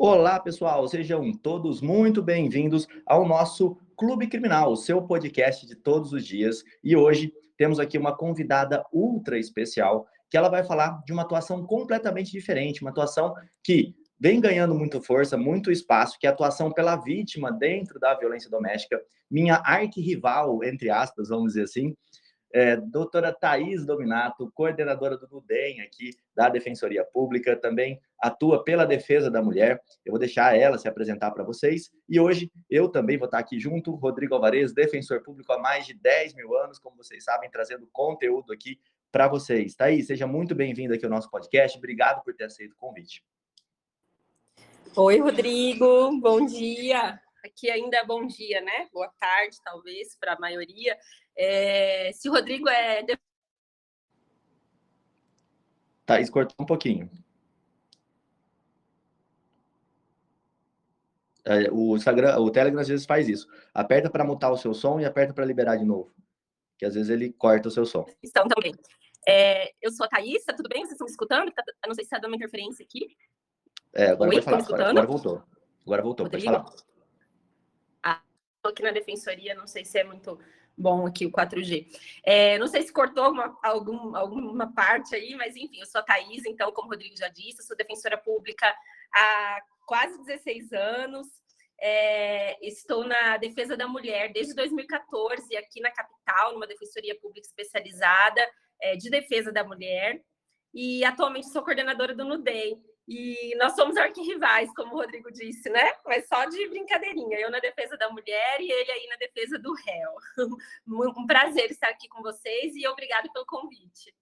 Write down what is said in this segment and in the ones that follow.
Olá, pessoal, sejam todos muito bem-vindos ao nosso Clube Criminal, o seu podcast de todos os dias. E hoje temos aqui uma convidada ultra especial, que ela vai falar de uma atuação completamente diferente, uma atuação que vem ganhando muito força, muito espaço, que é a atuação pela vítima dentro da violência doméstica. Minha arquirrival, entre aspas, vamos dizer assim, é, doutora Thais Dominato, coordenadora do NUDEM aqui da Defensoria Pública, também atua pela defesa da mulher. Eu vou deixar ela se apresentar para vocês. E hoje eu também vou estar aqui junto, Rodrigo Alvarez, defensor público há mais de 10 mil anos, como vocês sabem, trazendo conteúdo aqui para vocês. Thaís, seja muito bem-vinda aqui ao nosso podcast. Obrigado por ter aceito o convite. Oi, Rodrigo. Bom dia. Aqui ainda é bom dia, né? Boa tarde, talvez, para a maioria. É, se o Rodrigo é. Thaís cortou um pouquinho. É, o Instagram, o Telegram às vezes faz isso. Aperta para mutar o seu som e aperta para liberar de novo. Que às vezes ele corta o seu som. Estão também. É, eu sou a Thaís, tá tudo bem? Vocês estão me escutando? Tá, não sei se está dando uma interferência aqui. É, agora Oi, pode falar. Agora, agora, voltou. Agora voltou, Rodrigo? pode falar. Aqui na defensoria, não sei se é muito bom aqui o 4G. É, não sei se cortou alguma, algum, alguma parte aí, mas enfim, eu sou a Thaís, então, como o Rodrigo já disse, sou defensora pública há quase 16 anos. É, estou na defesa da mulher desde 2014, aqui na capital, numa defensoria pública especializada é, de defesa da mulher. E atualmente sou coordenadora do NUDEM, e nós somos arquirrivais, como o Rodrigo disse, né? Mas só de brincadeirinha. Eu na defesa da mulher e ele aí na defesa do réu. Um prazer estar aqui com vocês e obrigado pelo convite.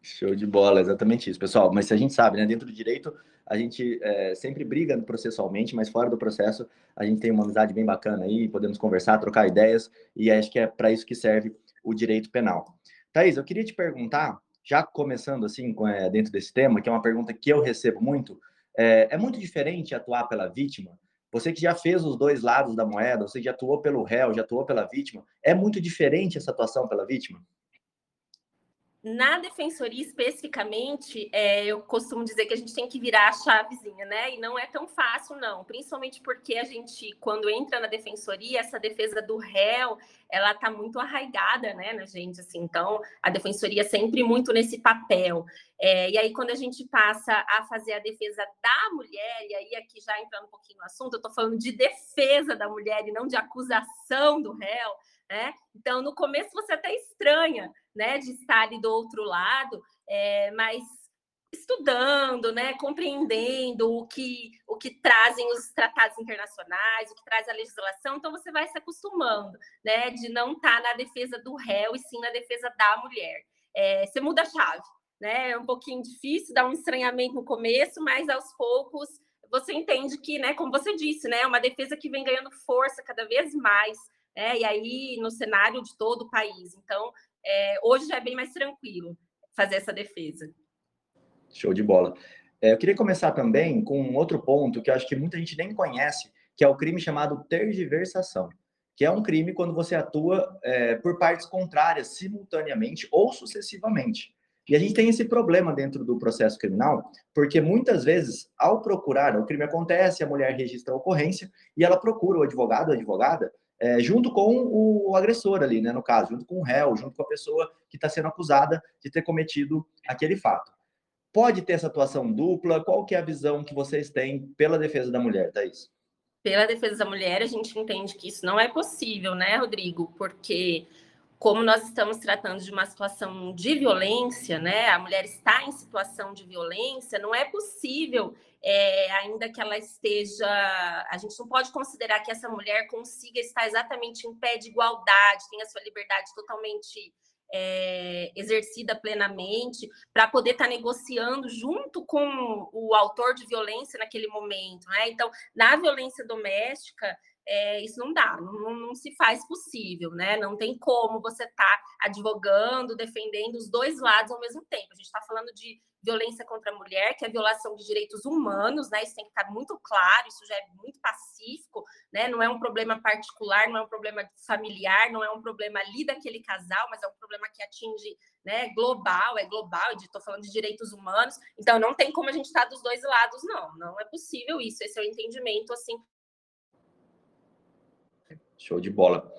Show de bola, exatamente isso, pessoal. Mas a gente sabe, né? Dentro do direito, a gente é, sempre briga processualmente, mas fora do processo, a gente tem uma amizade bem bacana aí, podemos conversar, trocar ideias, e acho que é para isso que serve o direito penal. Thaís, eu queria te perguntar já começando assim é, dentro desse tema, que é uma pergunta que eu recebo muito, é, é, muito diferente atuar pela vítima? Você que já fez os dois lados da moeda, você já atuou pelo réu, já atuou pela vítima, é muito diferente essa atuação pela vítima? Na defensoria, especificamente, é, eu costumo dizer que a gente tem que virar a chavezinha, né? E não é tão fácil, não. Principalmente porque a gente, quando entra na defensoria, essa defesa do réu, ela está muito arraigada, né, na gente, assim. Então, a defensoria é sempre muito nesse papel. É, e aí, quando a gente passa a fazer a defesa da mulher, e aí aqui já entrando um pouquinho no assunto, eu estou falando de defesa da mulher e não de acusação do réu, né? Então, no começo você até estranha, né, de estar ali do outro lado, é, mas estudando, né, compreendendo o que o que trazem os tratados internacionais, o que traz a legislação, então você vai se acostumando, né, de não estar na defesa do réu e sim na defesa da mulher. É, você muda a chave, né? É um pouquinho difícil, dá um estranhamento no começo, mas aos poucos você entende que, né, como você disse, né, é uma defesa que vem ganhando força cada vez mais, né, e aí no cenário de todo o país. Então, é, hoje já é bem mais tranquilo fazer essa defesa. Show de bola. É, eu queria começar também com um outro ponto que eu acho que muita gente nem conhece, que é o crime chamado tergiversação, que é um crime quando você atua é, por partes contrárias simultaneamente ou sucessivamente. E a gente tem esse problema dentro do processo criminal, porque muitas vezes, ao procurar, o crime acontece, a mulher registra a ocorrência e ela procura o advogado, a advogada, é, junto com o agressor ali, né, no caso, junto com o réu, junto com a pessoa que está sendo acusada de ter cometido aquele fato. Pode ter essa atuação dupla? Qual que é a visão que vocês têm pela defesa da mulher, Thaís? Pela defesa da mulher, a gente entende que isso não é possível, né, Rodrigo? Porque como nós estamos tratando de uma situação de violência, né? A mulher está em situação de violência, não é possível, é, ainda que ela esteja. A gente não pode considerar que essa mulher consiga estar exatamente em pé de igualdade, tenha sua liberdade totalmente é, exercida plenamente, para poder estar tá negociando junto com o autor de violência naquele momento. Né? Então, na violência doméstica, é, isso não dá, não, não, se faz possível, né? Não tem como você estar tá advogando, defendendo os dois lados ao mesmo tempo. A gente está falando de violência contra a mulher, que é violação de direitos humanos, né? Isso tem que estar muito claro, isso já é muito pacífico, né? Não é um problema particular, não é um problema familiar, não é um problema ali daquele casal, mas é um problema que atinge, né, global, é global, estou falando de direitos humanos. Então não tem como a gente estar dos dois lados, não. Não é possível isso. Esse é o entendimento assim. Show de bola.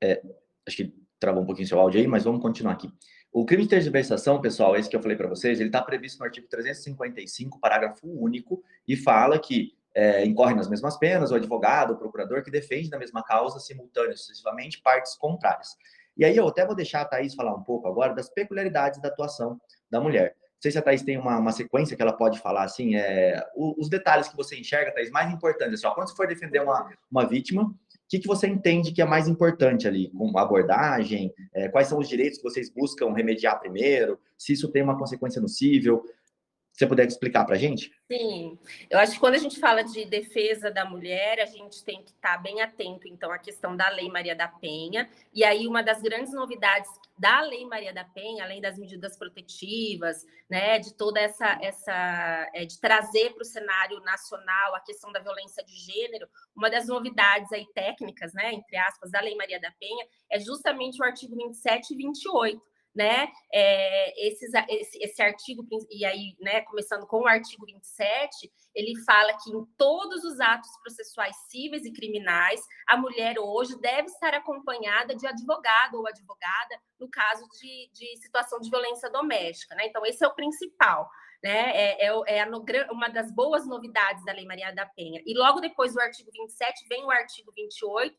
É, acho que travou um pouquinho seu áudio aí, mas vamos continuar aqui. O crime de tergiversação, pessoal, esse que eu falei para vocês, ele está previsto no artigo 355, parágrafo único, e fala que é, incorre nas mesmas penas o advogado, o procurador que defende na mesma causa, simultâneo, sucessivamente, partes contrárias. E aí eu até vou deixar a Thaís falar um pouco agora das peculiaridades da atuação da mulher. Não sei se a Thaís tem uma, uma sequência que ela pode falar, assim, é, os, detalhes que você enxerga, Thaís, mais importantes. Assim, ó, quando você for defender uma, uma vítima, que, que você entende que é mais importante ali, com abordagem, é, quais são os direitos que vocês buscam remediar primeiro, se isso tem uma consequência nocível. Você puder explicar para a gente? Sim, eu acho que quando a gente fala de defesa da mulher, a gente tem que estar bem atento, então, à questão da Lei Maria da Penha. E aí, uma das grandes novidades da Lei Maria da Penha, além das medidas protetivas, né, de toda essa, essa é, de trazer para o cenário nacional a questão da violência de gênero, uma das novidades aí técnicas, né, entre aspas, da Lei Maria da Penha, é justamente o artigo 27 e 28, né, é, esses, esse, esse, artigo, e aí, né, começando com o artigo 27, ele fala que em todos os atos processuais cíveis e criminais, a mulher hoje deve estar acompanhada de advogado ou advogada no caso de, de situação de violência doméstica, né? Então, esse é o principal. Né? É, é, é uma das boas novidades da Lei Maria da Penha. E logo depois do artigo 27 vem o artigo 28,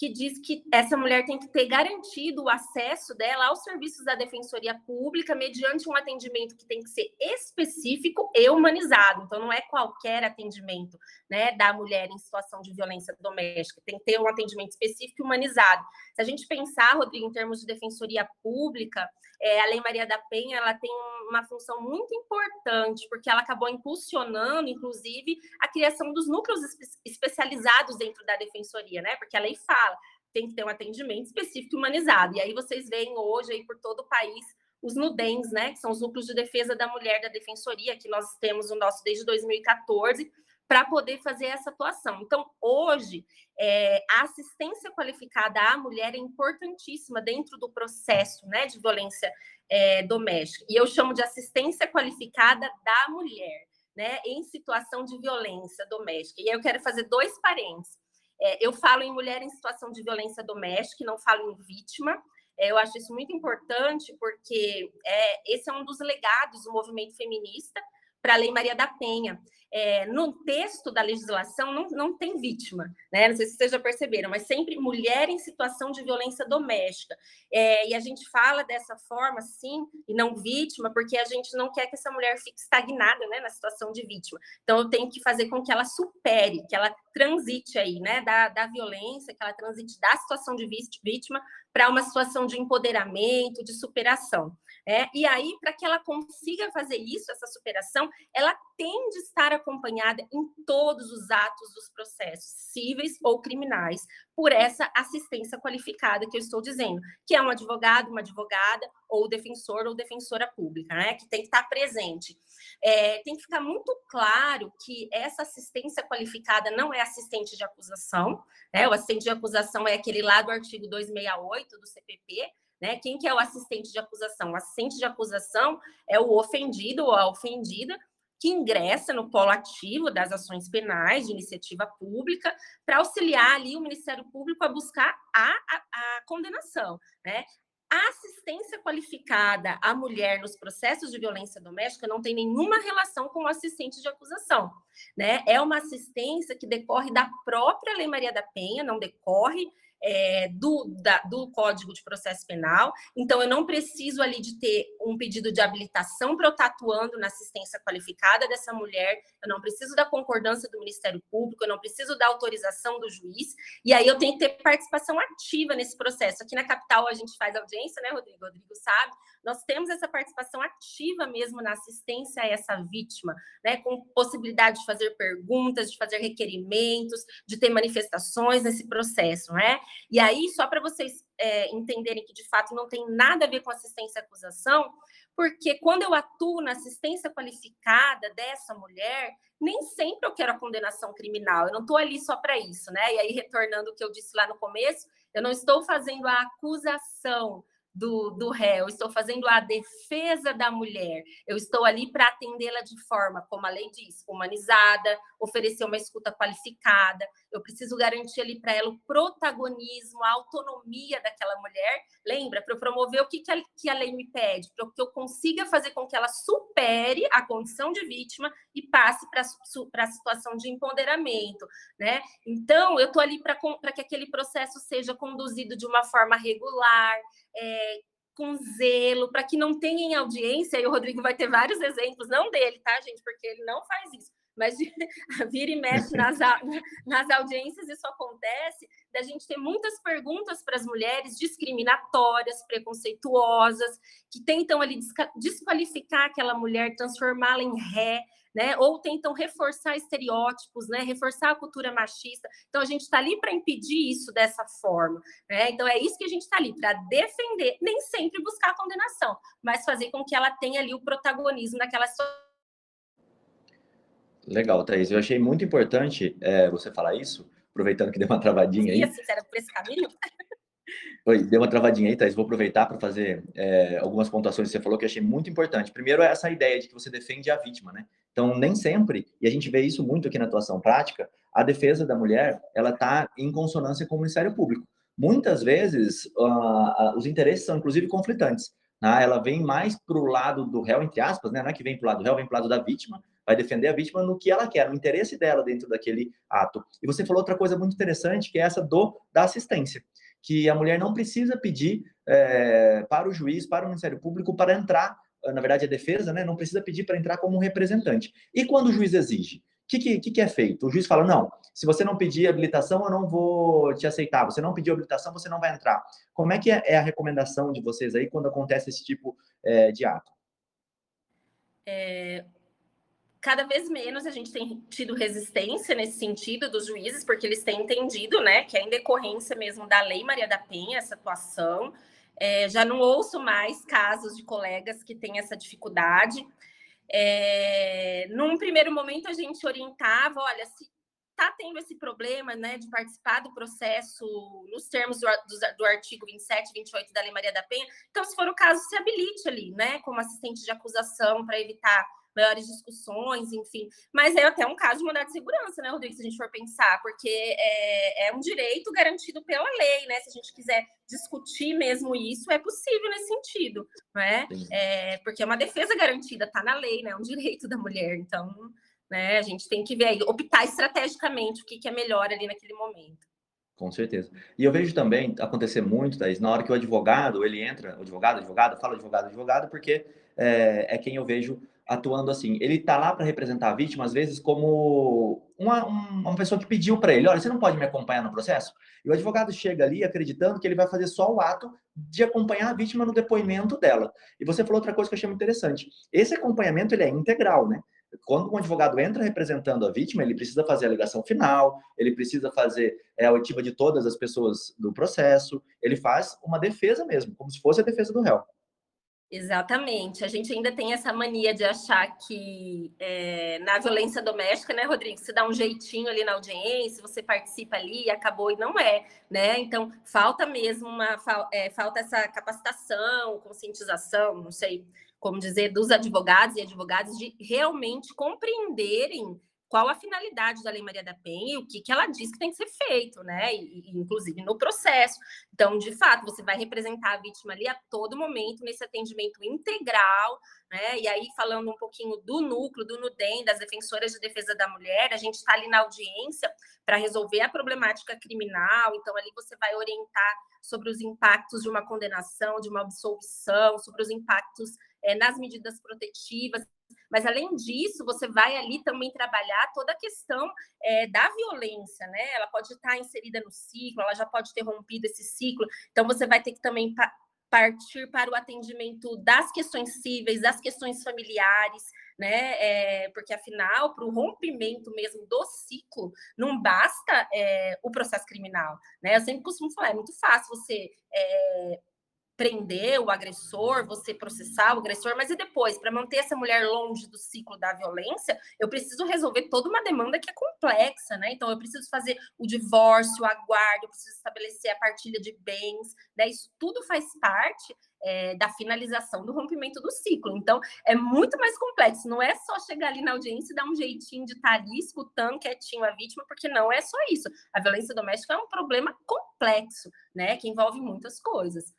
que diz que essa mulher tem que ter garantido o acesso dela aos serviços da Defensoria Pública mediante um atendimento que tem que ser específico e humanizado. Então, não é qualquer atendimento né, da mulher em situação de violência doméstica, tem que ter um atendimento específico e humanizado. Se a gente pensar, Rodrigo, em termos de Defensoria Pública, é, a Lei Maria da Penha ela tem uma função muito importante, porque ela acabou impulsionando, inclusive, a criação dos núcleos espe especializados dentro da defensoria, né? Porque a lei fala, tem que ter um atendimento específico e humanizado. E aí vocês veem hoje aí por todo o país os NUDENs, né? Que são os núcleos de defesa da mulher da defensoria, que nós temos o nosso desde 2014 para poder fazer essa atuação. Então, hoje, é, a assistência qualificada à mulher é importantíssima dentro do processo né, de violência é, doméstica. E eu chamo de assistência qualificada da mulher, né, em situação de violência doméstica. E aí eu quero fazer dois parênteses. É, eu falo em mulher em situação de violência doméstica, não falo em vítima. É, eu acho isso muito importante, porque é, esse é um dos legados do movimento feminista para a Lei Maria da Penha é, no texto da legislação não, não tem vítima, né? Não sei se vocês já perceberam, mas sempre mulher em situação de violência doméstica. É, e a gente fala dessa forma, sim, e não vítima, porque a gente não quer que essa mulher fique estagnada né, na situação de vítima. Então, eu tenho que fazer com que ela supere, que ela transite aí, né, da, da violência, que ela transite da situação de vítima para uma situação de empoderamento, de superação. É, e aí, para que ela consiga fazer isso, essa superação, ela tem de estar acompanhada em todos os atos dos processos cíveis ou criminais por essa assistência qualificada que eu estou dizendo, que é um advogado, uma advogada, ou defensor ou defensora pública, né? Que tem que estar presente. É, tem que ficar muito claro que essa assistência qualificada não é assistente de acusação, né? O assistente de acusação é aquele lá do artigo 268 do CPP, né? Quem que é o assistente de acusação? O assistente de acusação é o ofendido ou a ofendida que ingressa no polo ativo das ações penais de iniciativa pública para auxiliar ali o Ministério Público a buscar a, a, a condenação, né? A assistência qualificada à mulher nos processos de violência doméstica não tem nenhuma relação com o assistente de acusação, né? É uma assistência que decorre da própria Lei Maria da Penha, não decorre é, do, da, do Código de Processo Penal. Então, eu não preciso ali de ter um pedido de habilitação para eu estar atuando na assistência qualificada dessa mulher, eu não preciso da concordância do Ministério Público, eu não preciso da autorização do juiz, e aí eu tenho que ter participação ativa nesse processo. Aqui na capital a gente faz audiência, né, Rodrigo? Rodrigo sabe, nós temos essa participação ativa mesmo na assistência a essa vítima, né, com possibilidade de fazer perguntas, de fazer requerimentos, de ter manifestações nesse processo, né? E aí, só para vocês é, entenderem que de fato não tem nada a ver com assistência à acusação, porque quando eu atuo na assistência qualificada dessa mulher, nem sempre eu quero a condenação criminal, eu não estou ali só para isso, né? E aí, retornando o que eu disse lá no começo, eu não estou fazendo a acusação, do, do réu, estou fazendo a defesa da mulher, eu estou ali para atendê-la de forma, como a lei diz, humanizada, oferecer uma escuta qualificada, eu preciso garantir ali para ela o protagonismo, a autonomia daquela mulher. Lembra, para eu promover o que, que, a, que a lei me pede, para que eu consiga fazer com que ela supere a condição de vítima e passe para a situação de empoderamento, né? Então, eu estou ali para que aquele processo seja conduzido de uma forma regular, é, com zelo, para que não tenha em audiência, e o Rodrigo vai ter vários exemplos, não dele, tá, gente? Porque ele não faz isso, mas de, vira e mexe nas, nas audiências, isso acontece, da gente ter muitas perguntas para as mulheres discriminatórias, preconceituosas, que tentam ali desqualificar aquela mulher, transformá-la em ré, né? Ou tentam reforçar estereótipos, né? Reforçar a cultura machista. Então a gente está ali para impedir isso dessa forma, né? Então é isso que a gente está ali para defender, nem sempre buscar a condenação, mas fazer com que ela tenha ali o protagonismo naquela situação. Legal, Thaís. Eu achei muito importante é, você falar isso, aproveitando que deu uma travadinha aí. Sim, era por esse caminho. Oi, deu uma travadinha aí, Thais. Vou aproveitar para fazer é, algumas pontuações que você falou que eu achei muito importante. Primeiro, é essa ideia de que você defende a vítima, né? Então, nem sempre, e a gente vê isso muito aqui na atuação prática, a defesa da mulher, ela está em consonância com o Ministério Público. Muitas vezes, uh, os interesses são, inclusive, conflitantes. Né? Ela vem mais para o lado do réu, entre aspas, né? não é que vem para o lado do réu, vem para o lado da vítima, vai defender a vítima no que ela quer, no interesse dela dentro daquele ato. E você falou outra coisa muito interessante, que é essa do da assistência que a mulher não precisa pedir é, para o juiz, para o Ministério Público, para entrar, na verdade, a defesa, né, não precisa pedir para entrar como representante. E quando o juiz exige? O que, que, que, é feito? O juiz fala: não, se você não pedir habilitação, eu não vou te aceitar. Você não pediu habilitação, você não vai entrar. Como é que é, é a recomendação de vocês aí quando acontece esse tipo é, de ato? É, cada vez menos a gente tem tido resistência nesse sentido dos juízes, porque eles têm entendido, né, que é em decorrência mesmo da Lei Maria da Penha, essa atuação. É, já não ouço mais casos de colegas que têm essa dificuldade. É, num primeiro momento, a gente orientava: olha, se está tendo esse problema né, de participar do processo nos termos do, do, do, artigo 27 e 28 da Lei Maria da Penha, então, se for o caso, se habilite ali, né, como assistente de acusação para evitar maiores discussões, enfim. Mas é até um caso de mandado de segurança, né, Rodrigo, se a gente for pensar, porque é, é um direito garantido pela lei, né? Se a gente quiser discutir mesmo isso, é possível nesse sentido, né? É, porque é uma defesa garantida, está na lei, né? É um direito da mulher. Então, né, a gente tem que ver aí, optar estrategicamente o que, que é melhor ali naquele momento. Com certeza. E eu vejo também acontecer muito, Thaís, na hora que o advogado, ele entra, o advogado, advogado, fala advogado, advogado, porque é, é quem eu vejo atuando assim. Ele está lá para representar a vítima, às vezes, como uma, uma pessoa que pediu para ele: olha, você não pode me acompanhar no processo? E o advogado chega ali acreditando que ele vai fazer só o ato de acompanhar a vítima no depoimento dela. E você falou outra coisa que eu achei muito interessante. Esse acompanhamento ele é integral, né? Quando um advogado entra representando a vítima, ele precisa fazer a alegação final, ele precisa fazer é, a oitiva de todas as pessoas do processo, ele faz uma defesa mesmo, como se fosse a defesa do réu. Exatamente. A gente ainda tem essa mania de achar que é, na violência doméstica, né, Rodrigo, você dá um jeitinho ali na audiência, você participa ali e acabou, e não é, né? Então, falta mesmo uma é, falta essa capacitação, conscientização, não sei como dizer, dos advogados e advogadas de realmente compreenderem qual a finalidade da Lei Maria da Penha e o que, que ela diz que tem que ser feito, né? E, inclusive no processo. Então, de fato, você vai representar a vítima ali a todo momento nesse atendimento integral, né? E aí, falando um pouquinho do núcleo, do NUDEM, das defensoras de defesa da mulher, a gente está ali na audiência para resolver a problemática criminal, então ali você vai orientar sobre os impactos de uma condenação, de uma absolvição, sobre os impactos é, nas medidas protetivas. Mas, além disso, você vai ali também trabalhar toda a questão é, da violência, né? Ela pode estar inserida no ciclo, ela já pode ter rompido esse ciclo. Então, você vai ter que também pa partir para o atendimento das questões cíveis, das questões familiares, né? É, porque, afinal, para o rompimento mesmo do ciclo, não basta é, o processo criminal, né? Eu sempre costumo falar, é muito fácil você é, prender o agressor, você processar o agressor, mas e depois, para manter essa mulher longe do ciclo da violência, eu preciso resolver toda uma demanda que é complexa, né? Então, eu preciso fazer o divórcio, a guarda, eu preciso estabelecer a partilha de bens, né? Isso tudo faz parte é, da finalização do rompimento do ciclo. Então, é muito mais complexo. Não é só chegar ali na audiência e dar um jeitinho de estar ali escutando quietinho a vítima, porque não é só isso. A violência doméstica é um problema complexo, né? Que envolve muitas coisas.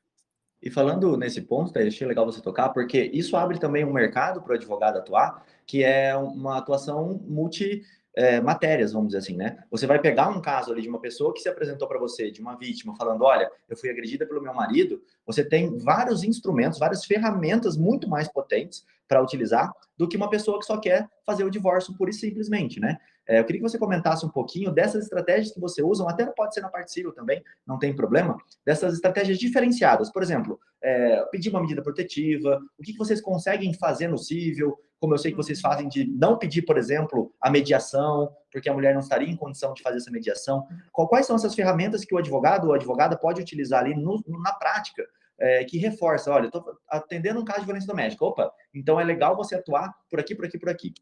E falando nesse ponto, tá, achei legal você tocar, porque isso abre também um mercado para o advogado atuar, que é uma atuação multi é, matérias, vamos dizer assim, né? Você vai pegar um caso ali de uma pessoa que se apresentou para você, de uma vítima, falando: olha, eu fui agredida pelo meu marido. Você tem vários instrumentos, várias ferramentas muito mais potentes para utilizar do que uma pessoa que só quer fazer o divórcio pura e simplesmente, né? É, eu queria que você comentasse um pouquinho dessas estratégias que você usa, até pode ser na parte civil também, não tem problema, dessas estratégias diferenciadas. Por exemplo, é, pedir uma medida protetiva, o que, que vocês conseguem fazer no civil, como eu sei que vocês fazem de não pedir, por exemplo, a mediação, porque a mulher não estaria em condição de fazer essa mediação. Quais são essas ferramentas que o advogado ou a advogada pode utilizar ali no, na prática, é, que reforça, olha, estou atendendo um caso de violência doméstica, opa, então é legal você atuar por aqui, por aqui, por aqui.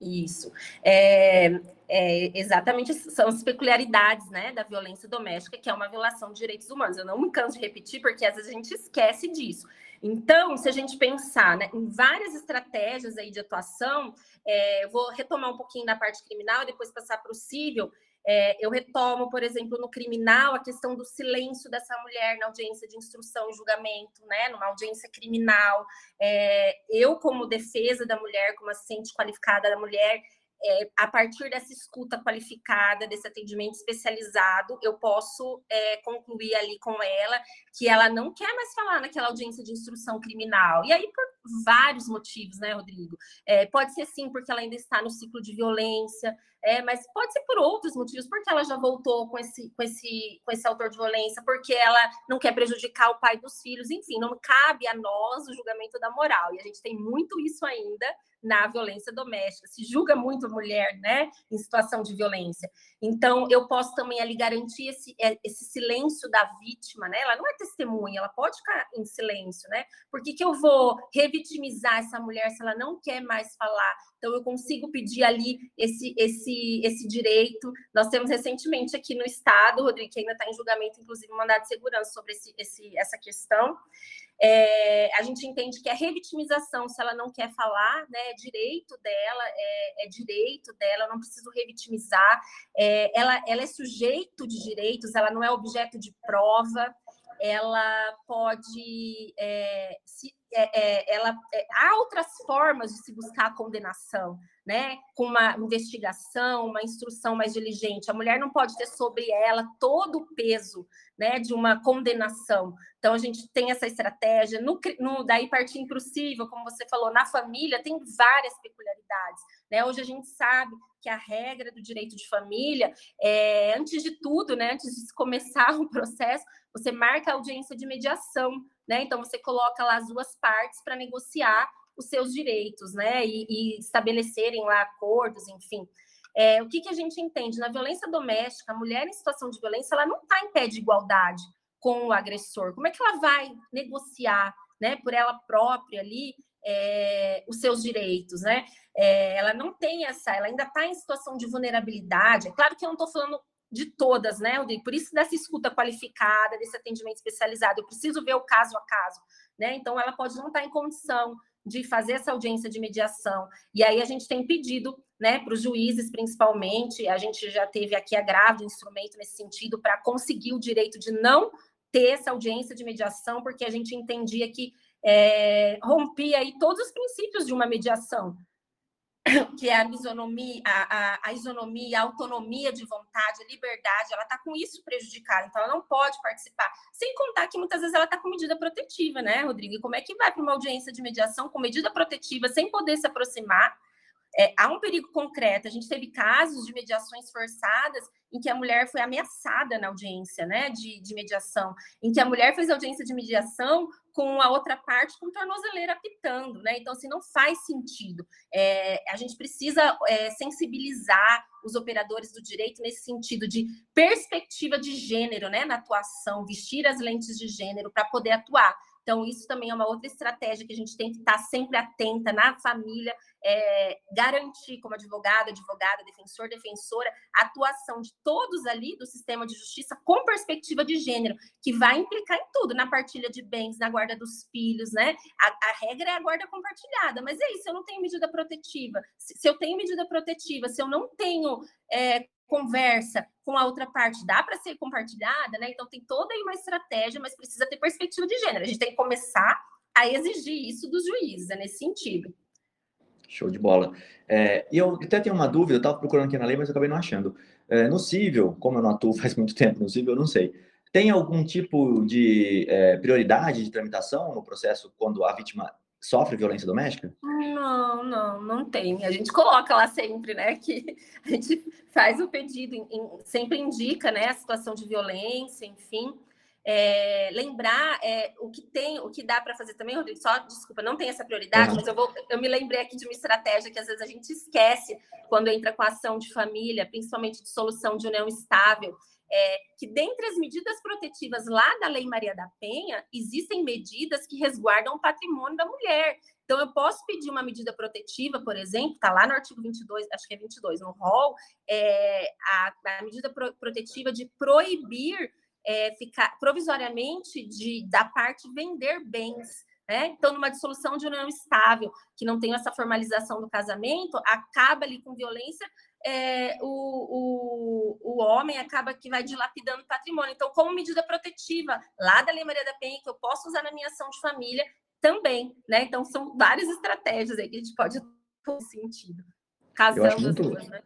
Isso. É, é, exatamente são as peculiaridades né, da violência doméstica, que é uma violação de direitos humanos. Eu não me canso de repetir, porque às vezes a gente esquece disso. Então, se a gente pensar né, em várias estratégias aí de atuação, é, vou retomar um pouquinho da parte criminal e depois passar para o civil. É, eu retomo, por exemplo, no criminal, a questão do silêncio dessa mulher na audiência de instrução e julgamento, né? Numa audiência criminal. É, eu, como defesa da mulher, como assistente qualificada da mulher, é, a partir dessa escuta qualificada, desse atendimento especializado, eu posso é, concluir ali com ela que ela não quer mais falar naquela audiência de instrução criminal. E aí, por vários motivos, né, Rodrigo? É, pode ser sim, porque ela ainda está no ciclo de violência, é, mas pode ser por outros motivos, porque ela já voltou com esse, com, esse, com esse autor de violência, porque ela não quer prejudicar o pai dos filhos, enfim, não cabe a nós o julgamento da moral. E a gente tem muito isso ainda na violência doméstica. Se julga muito mulher, né, em situação de violência. Então, eu posso também ali garantir esse, é, esse silêncio da vítima, né? Ela não é testemunha, ela pode ficar em silêncio, né? Por que, que eu vou revitimizar essa mulher se ela não quer mais falar? Então, eu consigo pedir ali esse, esse, esse direito. Nós temos recentemente aqui no Estado, Rodrigo, que ainda está em julgamento, inclusive, mandado de segurança sobre esse, esse, essa questão. É, a gente entende que a revitimização, se ela não quer falar, né, é direito dela, é, é direito dela, eu não preciso revitimizar. É, ela, ela é sujeito de direitos, ela não é objeto de prova, ela pode é, se, é, é, ela, há outras formas de se buscar a condenação, né? Com uma investigação, uma instrução mais diligente. A mulher não pode ter sobre ela todo o peso, né, de uma condenação. Então a gente tem essa estratégia. No, no daí partindo para o civil, como você falou, na família tem várias peculiaridades. Né? Hoje a gente sabe que a regra do direito de família é, antes de tudo, né, antes de começar o processo, você marca a audiência de mediação né? Então você coloca lá as duas partes para negociar os seus direitos, né? E, e estabelecerem lá acordos, enfim. É, o que, que a gente entende? Na violência doméstica, a mulher em situação de violência, ela não está em pé de igualdade com o agressor. Como é que ela vai negociar, né, por ela própria ali, é, os seus direitos, né? É, ela não tem essa, ela ainda está em situação de vulnerabilidade. É claro que eu não estou falando de todas, né, Rodrigo? Por isso dessa escuta qualificada, desse atendimento especializado. Eu preciso ver o caso a caso, né? Então ela pode não estar em condição de fazer essa audiência de mediação. E aí a gente tem pedido né, para os juízes, principalmente, a gente já teve aqui a grave instrumento nesse sentido para conseguir o direito de não ter essa audiência de mediação, porque a gente entendia que é, rompia aí todos os princípios de uma mediação, que é a isonomia, a, a, isonomia, a autonomia de vontade, a liberdade, ela está com isso prejudicada, então ela não pode participar. Sem contar que muitas vezes ela está com medida protetiva, né, Rodrigo? E como é que vai para uma audiência de mediação com medida protetiva, sem poder se aproximar? É, há um perigo concreto. A gente teve casos de mediações forçadas em que a mulher foi ameaçada na audiência né, de, de mediação, em que a mulher fez audiência de mediação com a outra parte com tornozeleira apitando, né? Então, assim, não faz sentido. É, a gente precisa é, sensibilizar os operadores do direito nesse sentido de perspectiva de gênero, né, na atuação, vestir as lentes de gênero para poder atuar. Então, isso também é uma outra estratégia que a gente tem que estar sempre atenta na família, é, garantir, como advogado, advogada, defensor, defensora, a atuação de todos ali do sistema de justiça com perspectiva de gênero, que vai implicar em tudo, na partilha de bens, na guarda dos filhos, né? A, a regra é a guarda compartilhada, mas é isso, eu não tenho medida protetiva. Se, se eu tenho medida protetiva, se eu não tenho é, conversa com a outra parte dá para ser compartilhada, né? Então tem toda aí uma estratégia, mas precisa ter perspectiva de gênero. A gente tem que começar a exigir isso dos juízes, é nesse sentido. Show de bola. É, e eu até tenho uma dúvida, eu estava procurando aqui na lei, mas eu acabei não achando. É, no cível, como eu não atuo faz muito tempo no cível, eu não sei. Tem algum tipo de é, prioridade de tramitação no processo quando a vítima sofre violência doméstica? Não, não, não tem. A gente coloca lá sempre, né, que a gente faz o pedido, em, sempre indica, né, a situação de violência, enfim. É, lembrar é, o que tem, o que dá para fazer também, Rodrigo, só desculpa, não tem essa prioridade, uhum. mas eu vou, eu me lembrei aqui de uma estratégia que às vezes a gente esquece quando entra com a ação de família, principalmente de solução de união estável, é, que dentre as medidas protetivas lá da Lei Maria da Penha, existem medidas que resguardam o patrimônio da mulher. Então, eu posso pedir uma medida protetiva, por exemplo, está lá no artigo 22, acho que é 22, no rol, é, a, a, medida pro, protetiva de proibir é, ficar provisoriamente de, da parte vender bens. Né? Então, numa dissolução de união estável, que não tem essa formalização do casamento, acaba ali com violência é, o, o, o homem acaba que vai dilapidando patrimônio. Então, como medida protetiva, lá da Lei Maria da Penha, que eu posso usar na minha ação de família, também, né? Então, são várias estratégias aí que a gente pode ter sentido. Casando eu acho muito, duas, né?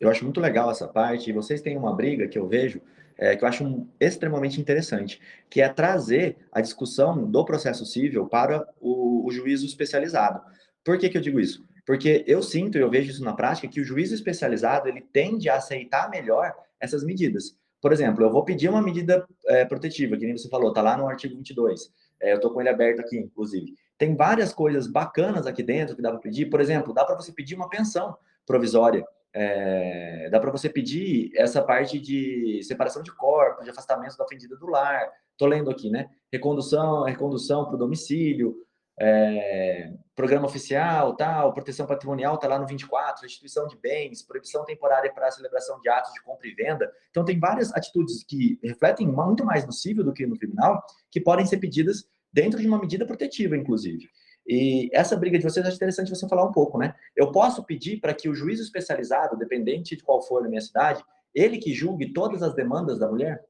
Eu acho muito legal essa parte, e vocês têm uma briga que eu vejo, é, que eu acho um, extremamente interessante, que é trazer a discussão do processo civil para o, o juízo especializado. Por que, que eu digo isso? Porque eu sinto e eu vejo isso na prática que o juiz especializado ele tende a aceitar melhor essas medidas. Por exemplo, eu vou pedir uma medida é, protetiva, que nem você falou, tá lá no artigo 22. É, eu tô com ele aberto aqui, inclusive. Tem várias coisas bacanas aqui dentro que dá para pedir. Por exemplo, dá para você pedir uma pensão provisória. É, dá para você pedir essa parte de separação de corpos, de afastamento da ofendida do lar. Tô lendo aqui, né? Recondução, recondução para o domicílio, é, programa oficial, tal, proteção patrimonial está lá no 24, restituição de bens, proibição temporária para a celebração de atos de compra e venda. Então, tem várias atitudes que refletem muito mais no civil do que no criminal, que podem ser pedidas dentro de uma medida protetiva, inclusive. E essa briga de vocês, acho interessante você falar um pouco, né? Eu posso pedir para que o juízo especializado, dependente de qual for na minha cidade, ele que julgue todas as demandas da mulher?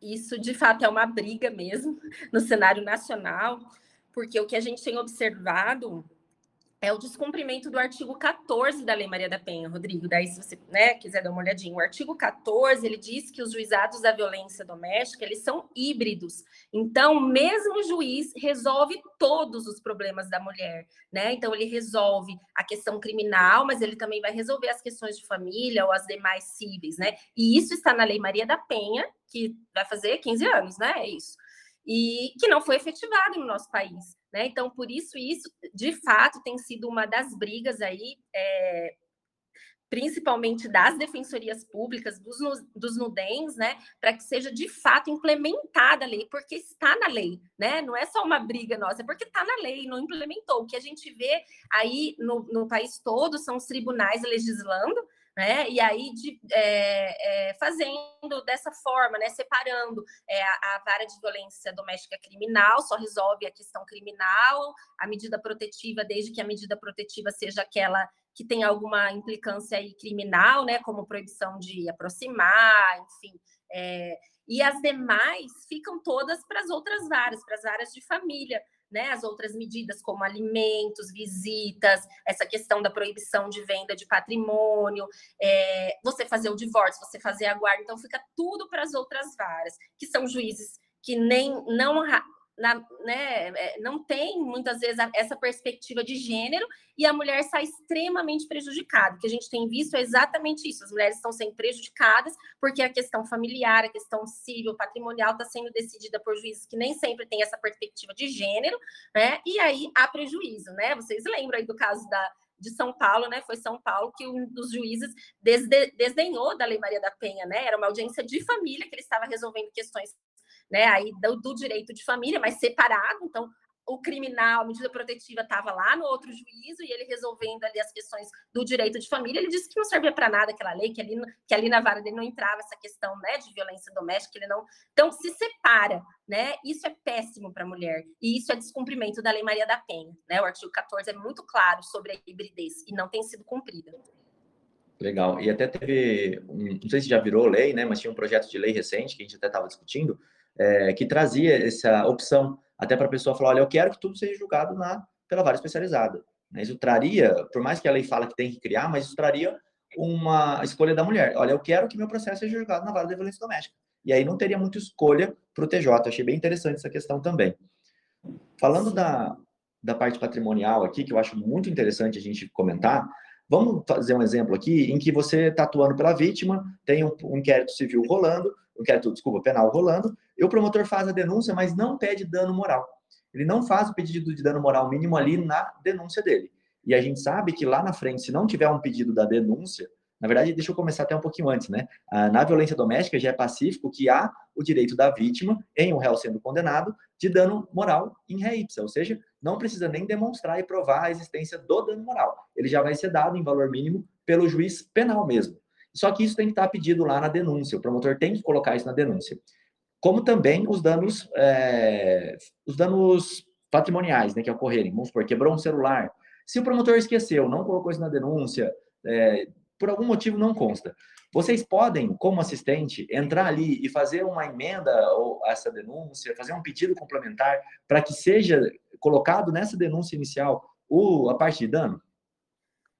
Isso, de fato, é uma briga mesmo no cenário nacional porque o que a gente tem observado é o descumprimento do artigo 14 da Lei Maria da Penha, Rodrigo. Daí, se você né, quiser dar uma olhadinha, o artigo 14 ele diz que os juizados da violência doméstica eles são híbridos. Então, mesmo o juiz resolve todos os problemas da mulher, né? Então, ele resolve a questão criminal, mas ele também vai resolver as questões de família ou as demais cíveis, né? E isso está na Lei Maria da Penha, que vai fazer 15 anos, né? É isso e que não foi efetivado no nosso país. Né? Então, por isso, isso de fato tem sido uma das brigas aí, é, principalmente das defensorias públicas, dos, dos NUDENs, né, para que seja de fato implementada a lei, porque está na lei, né? Não é só uma briga nossa, é porque está na lei, não implementou. O que a gente vê aí no, no país todo são os tribunais legislando, né? E aí de, é, é, fazendo dessa forma, né? Separando é, a, a, vara de violência doméstica criminal, só resolve a questão criminal, a medida protetiva, desde que a medida protetiva seja aquela que tem alguma implicância aí criminal, né? Como proibição de aproximar, enfim. É, e as demais ficam todas para as outras varas, para as varas de família né, as outras medidas como alimentos, visitas, essa questão da proibição de venda de patrimônio, é, você fazer o divórcio, você fazer a guarda, então fica tudo para as outras varas, que são juízes que nem não na, né, é, não tem muitas vezes essa perspectiva de gênero e a mulher sai extremamente prejudicada. O que a gente tem visto é exatamente isso: as mulheres estão sendo prejudicadas porque a questão familiar, a questão civil, patrimonial está sendo decidida por juízes que nem sempre têm essa perspectiva de gênero, né? E aí há prejuízo, né? Vocês lembram aí do caso da, de São Paulo, né? Foi São Paulo que um dos juízes desde, desdenhou da Lei Maria da Penha, né? Era uma audiência de família que ele estava resolvendo questões né, aí do, do direito de família, mas separado, então o criminal, a medida protetiva estava lá no outro juízo e ele resolvendo ali as questões do direito de família, ele disse que não servia para nada aquela lei, que ali, que ali na vara dele não entrava essa questão né, de violência doméstica, ele não. Então, se separa, né? Isso é péssimo para a mulher, e isso é descumprimento da Lei Maria da Penha. Né? O artigo 14 é muito claro sobre a hibridez e não tem sido cumprida. Legal. E até teve, não sei se já virou lei, né? Mas tinha um projeto de lei recente que a gente até estava discutindo, é, que trazia essa opção até para a pessoa falar, olha, eu quero que tudo seja julgado na, pela vara especializada. Isso traria, por mais que a lei fala que tem que criar, mas isso traria uma escolha da mulher. Olha, eu quero que meu processo seja julgado na vara de violência doméstica. E aí não teria muita escolha para o TJ. Achei bem interessante essa questão também. Falando da, da parte patrimonial aqui, que eu acho muito interessante a gente comentar, vamos fazer um exemplo aqui em que você está atuando pela vítima, tem um, um inquérito civil rolando, um inquérito, desculpa, penal rolando, e o promotor faz a denúncia, mas não pede dano moral. Ele não faz o pedido de dano moral mínimo ali na denúncia dele. E a gente sabe que lá na frente, se não tiver um pedido da denúncia, na verdade, deixa eu começar até um pouquinho antes, né? Na violência doméstica já é pacífico que há o direito da vítima, em um réu sendo condenado, de dano moral em ré ipsa, ou seja, não precisa nem demonstrar e provar a existência do dano moral. Ele já vai ser dado em valor mínimo pelo juiz penal mesmo. Só que isso tem que estar pedido lá na denúncia, o promotor tem que colocar isso na denúncia como também os danos, é, os danos patrimoniais né, que ocorrerem. Vamos supor, quebrou um celular. Se o promotor esqueceu, não colocou isso na denúncia, é, por algum motivo não consta. Vocês podem, como assistente, entrar ali e fazer uma emenda ou essa denúncia, fazer um pedido complementar para que seja colocado nessa denúncia inicial o, a parte de dano?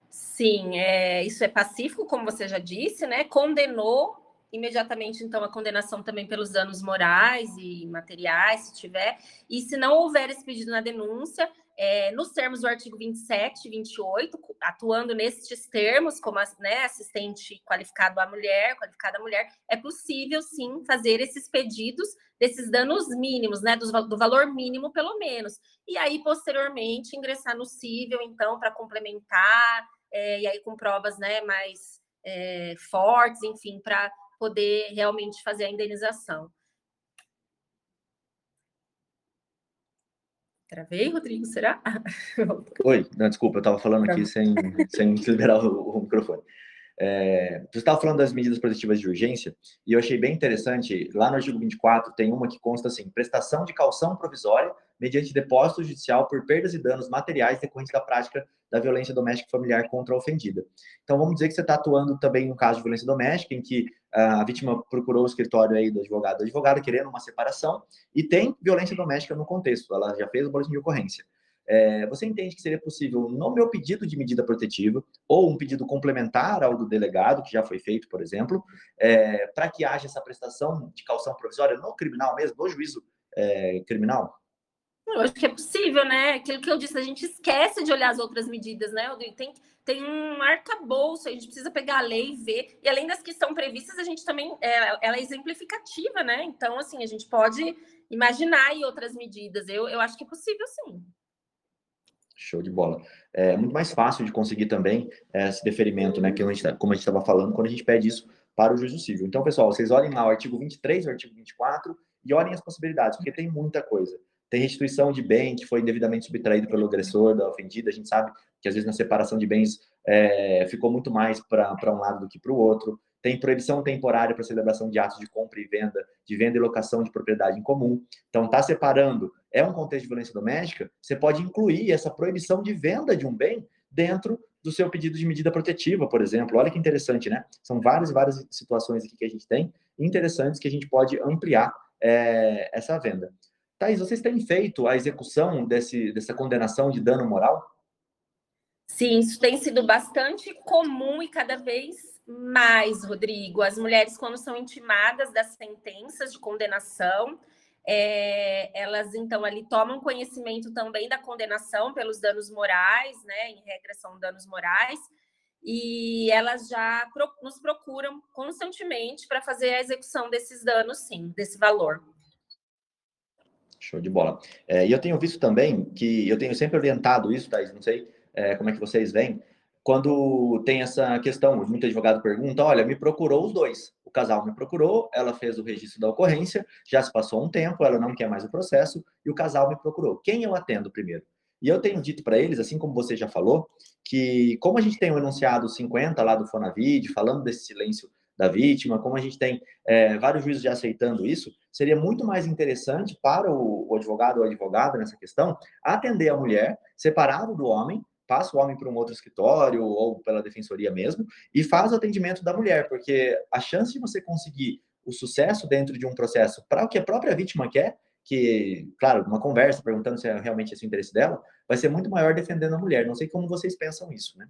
Sim, é, isso é pacífico, como você já disse, né? Condenou imediatamente, então, a condenação também pelos danos morais e materiais, se tiver. E se não houver esse pedido na denúncia, é, nos termos do artigo 27 e 28, atuando nesses termos, como né, assistente qualificado à mulher, qualificada à mulher, é possível sim fazer esses pedidos desses danos mínimos, né, do, do valor mínimo pelo menos. E aí, posteriormente, ingressar no cível, então, para complementar, é, e aí com provas né, mais é, fortes, enfim, para poder realmente fazer a indenização. Travei, Rodrigo, será? Oi, não, desculpa, eu estava falando aqui sem, sem liberar o, o microfone. É, você estava falando das medidas protetivas de urgência, e eu achei bem interessante, lá no artigo 24 tem uma que consta assim, prestação de calção provisória mediante depósito judicial por perdas e danos materiais decorrentes da prática da violência doméstica familiar contra a ofendida. Então, vamos dizer que você está atuando também no caso de violência doméstica, em que ah, a vítima procurou o escritório aí do advogado, do advogado querendo uma separação, e tem violência doméstica no contexto, ela já fez o boletim de ocorrência. É, você entende que seria possível, no meu pedido de medida protetiva, ou um pedido complementar ao do delegado, que já foi feito, por exemplo, é, para que haja essa prestação de calção provisória no criminal mesmo, no juízo é, criminal? Eu acho que é possível, né? Aquilo que eu disse, a gente esquece de olhar as outras medidas, né? Tem, tem um arcabouço, a gente precisa pegar a lei e ver. E além das que estão previstas, a gente também. É, ela é exemplificativa, né? Então, assim, a gente pode imaginar aí outras medidas. Eu, eu acho que é possível, sim. Show de bola. É muito mais fácil de conseguir também é, esse deferimento, né? Que a gente, tá, como a gente estava falando, quando a gente pede isso para o juízo civil. Então, pessoal, vocês olhem lá o artigo 23 e o artigo 24 e olhem as possibilidades, porque tem muita coisa. Tem restituição de bem que foi indevidamente subtraído pelo agressor da ofendida. A gente sabe que às vezes na separação de bens é, ficou muito mais para um lado do que para o outro. Tem proibição temporária para celebração de atos de compra e venda, de venda e locação de propriedade em comum. Então, está separando, é um contexto de violência doméstica, você pode incluir essa proibição de venda de um bem dentro do seu pedido de medida protetiva, por exemplo. Olha que interessante, né? São várias várias situações aqui que a gente tem, interessantes, que a gente pode ampliar é, essa venda. Thais, vocês têm feito a execução desse, dessa condenação de dano moral? Sim, isso tem sido bastante comum e cada vez mais, Rodrigo. As mulheres, quando são intimadas das sentenças de condenação, é, elas então ali tomam conhecimento também da condenação pelos danos morais, né? Em regra são danos morais, e elas já pro, nos procuram constantemente para fazer a execução desses danos, sim, desse valor. Show de bola. É, e eu tenho visto também que eu tenho sempre orientado isso, Thais, não sei é, como é que vocês veem, quando tem essa questão, muito advogado pergunta, olha, me procurou os dois. O casal me procurou, ela fez o registro da ocorrência, já se passou um tempo, ela não quer mais o processo, e o casal me procurou. Quem eu atendo primeiro? E eu tenho dito para eles, assim como você já falou, que como a gente tem o enunciado 50 lá do Fonavid, falando desse silêncio da vítima, como a gente tem é, vários juízes já aceitando isso, seria muito mais interessante para o, o advogado ou advogada nessa questão atender a mulher separado do homem passa o homem para um outro escritório ou pela defensoria mesmo e faz o atendimento da mulher, porque a chance de você conseguir o sucesso dentro de um processo para o que a própria vítima quer, que, claro, uma conversa perguntando se é realmente esse o interesse dela, vai ser muito maior defendendo a mulher. Não sei como vocês pensam isso, né?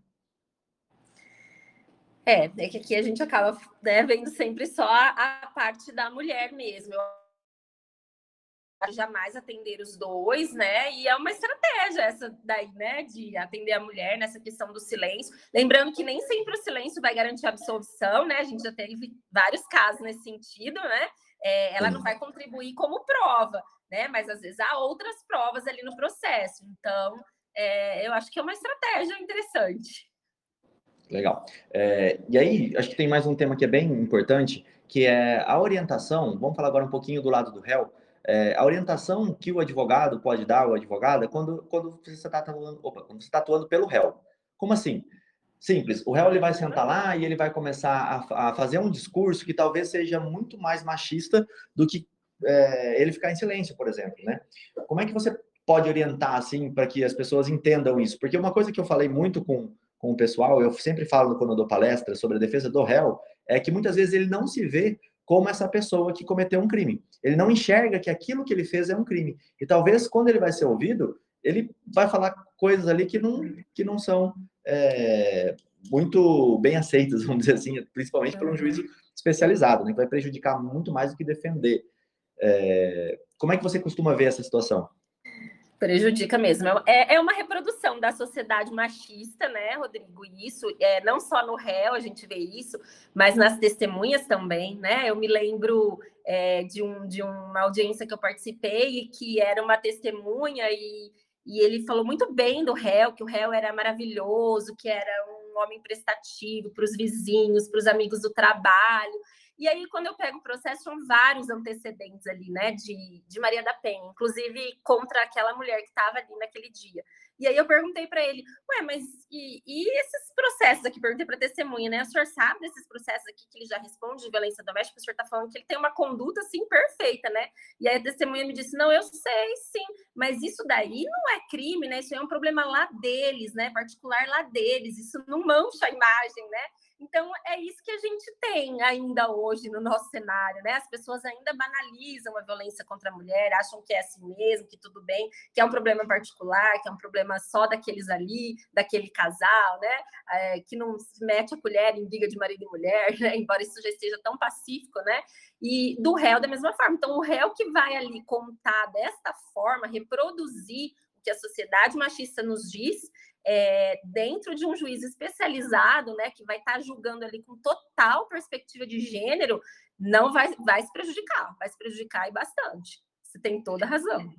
É, é que aqui a gente acaba né, vendo sempre só a, a parte da mulher mesmo. Eu jamais atender os dois, né? E é uma estratégia essa daí, né? De atender a mulher nessa questão do silêncio. Lembrando que nem sempre o silêncio vai garantir a absolvição, né? A gente já teve vários casos nesse sentido, né? É, ela não vai contribuir como prova, né? Mas às vezes há outras provas ali no processo. Então, é, eu acho que é uma estratégia interessante. Legal. É, e aí, acho que tem mais um tema que é bem importante, que é a orientação. Vamos falar agora um pouquinho do lado do réu é, a orientação que o advogado pode dar ou advogada quando, quando você está atuando, opa, quando você está atuando pelo réu. Como assim? Simples. O réu ele vai sentar lá e ele vai começar a, a fazer um discurso que talvez seja muito mais machista do que é, ele ficar em silêncio, por exemplo, né? Como é que você pode orientar assim para que as pessoas entendam isso? Porque uma coisa que eu falei muito com, com o pessoal, eu sempre falo quando eu dou palestra sobre a defesa do réu, é que muitas vezes ele não se vê como essa pessoa que cometeu um crime. Ele não enxerga que aquilo que ele fez é um crime. E talvez quando ele vai ser ouvido, ele vai falar coisas ali que não, que não são é, muito bem aceitas, vamos dizer assim, principalmente por um juízo especializado, né, que vai prejudicar muito mais do que defender. É, como é que você costuma ver essa situação? Prejudica mesmo. É, é uma reprodução da sociedade machista, né, Rodrigo? Isso é não só no réu a gente vê isso, mas nas testemunhas também, né? Eu me lembro é, de, um, de uma audiência que eu participei que era uma testemunha e, e ele falou muito bem do réu, que o réu era maravilhoso, que era um homem prestativo para os vizinhos, para os amigos do trabalho. E aí, quando eu pego o processo, são vários antecedentes ali, né, de, de Maria da Penha, inclusive contra aquela mulher que estava ali naquele dia. E aí eu perguntei para ele, ué, mas e, e, esses processos aqui? Perguntei para testemunha, né? O senhor sabe desses processos aqui que ele já responde de violência doméstica? O senhor está falando que ele tem uma conduta, assim, perfeita, né? E aí a testemunha me disse, não, eu sei, sim, mas isso daí não é crime, né? Isso é um problema lá deles, né? Particular lá deles, isso não mancha a imagem, né? Então, é isso que a gente tem ainda hoje no nosso cenário, né? As pessoas ainda banalizam a violência contra a mulher, acham que é assim mesmo, que tudo bem, que é um problema particular, que é um problema só daqueles ali, daquele casal, né? É, que não se mete a colher em briga de marido e mulher, né? Embora isso já esteja tão pacífico, né? E do réu da mesma forma. Então, o réu que vai ali contar desta forma, reproduzir o que a sociedade machista nos diz, é, dentro de um juiz especializado, né, que vai estar tá julgando ali com total perspectiva de gênero, não vai, vai se prejudicar, vai se prejudicar e bastante. Você tem toda a razão.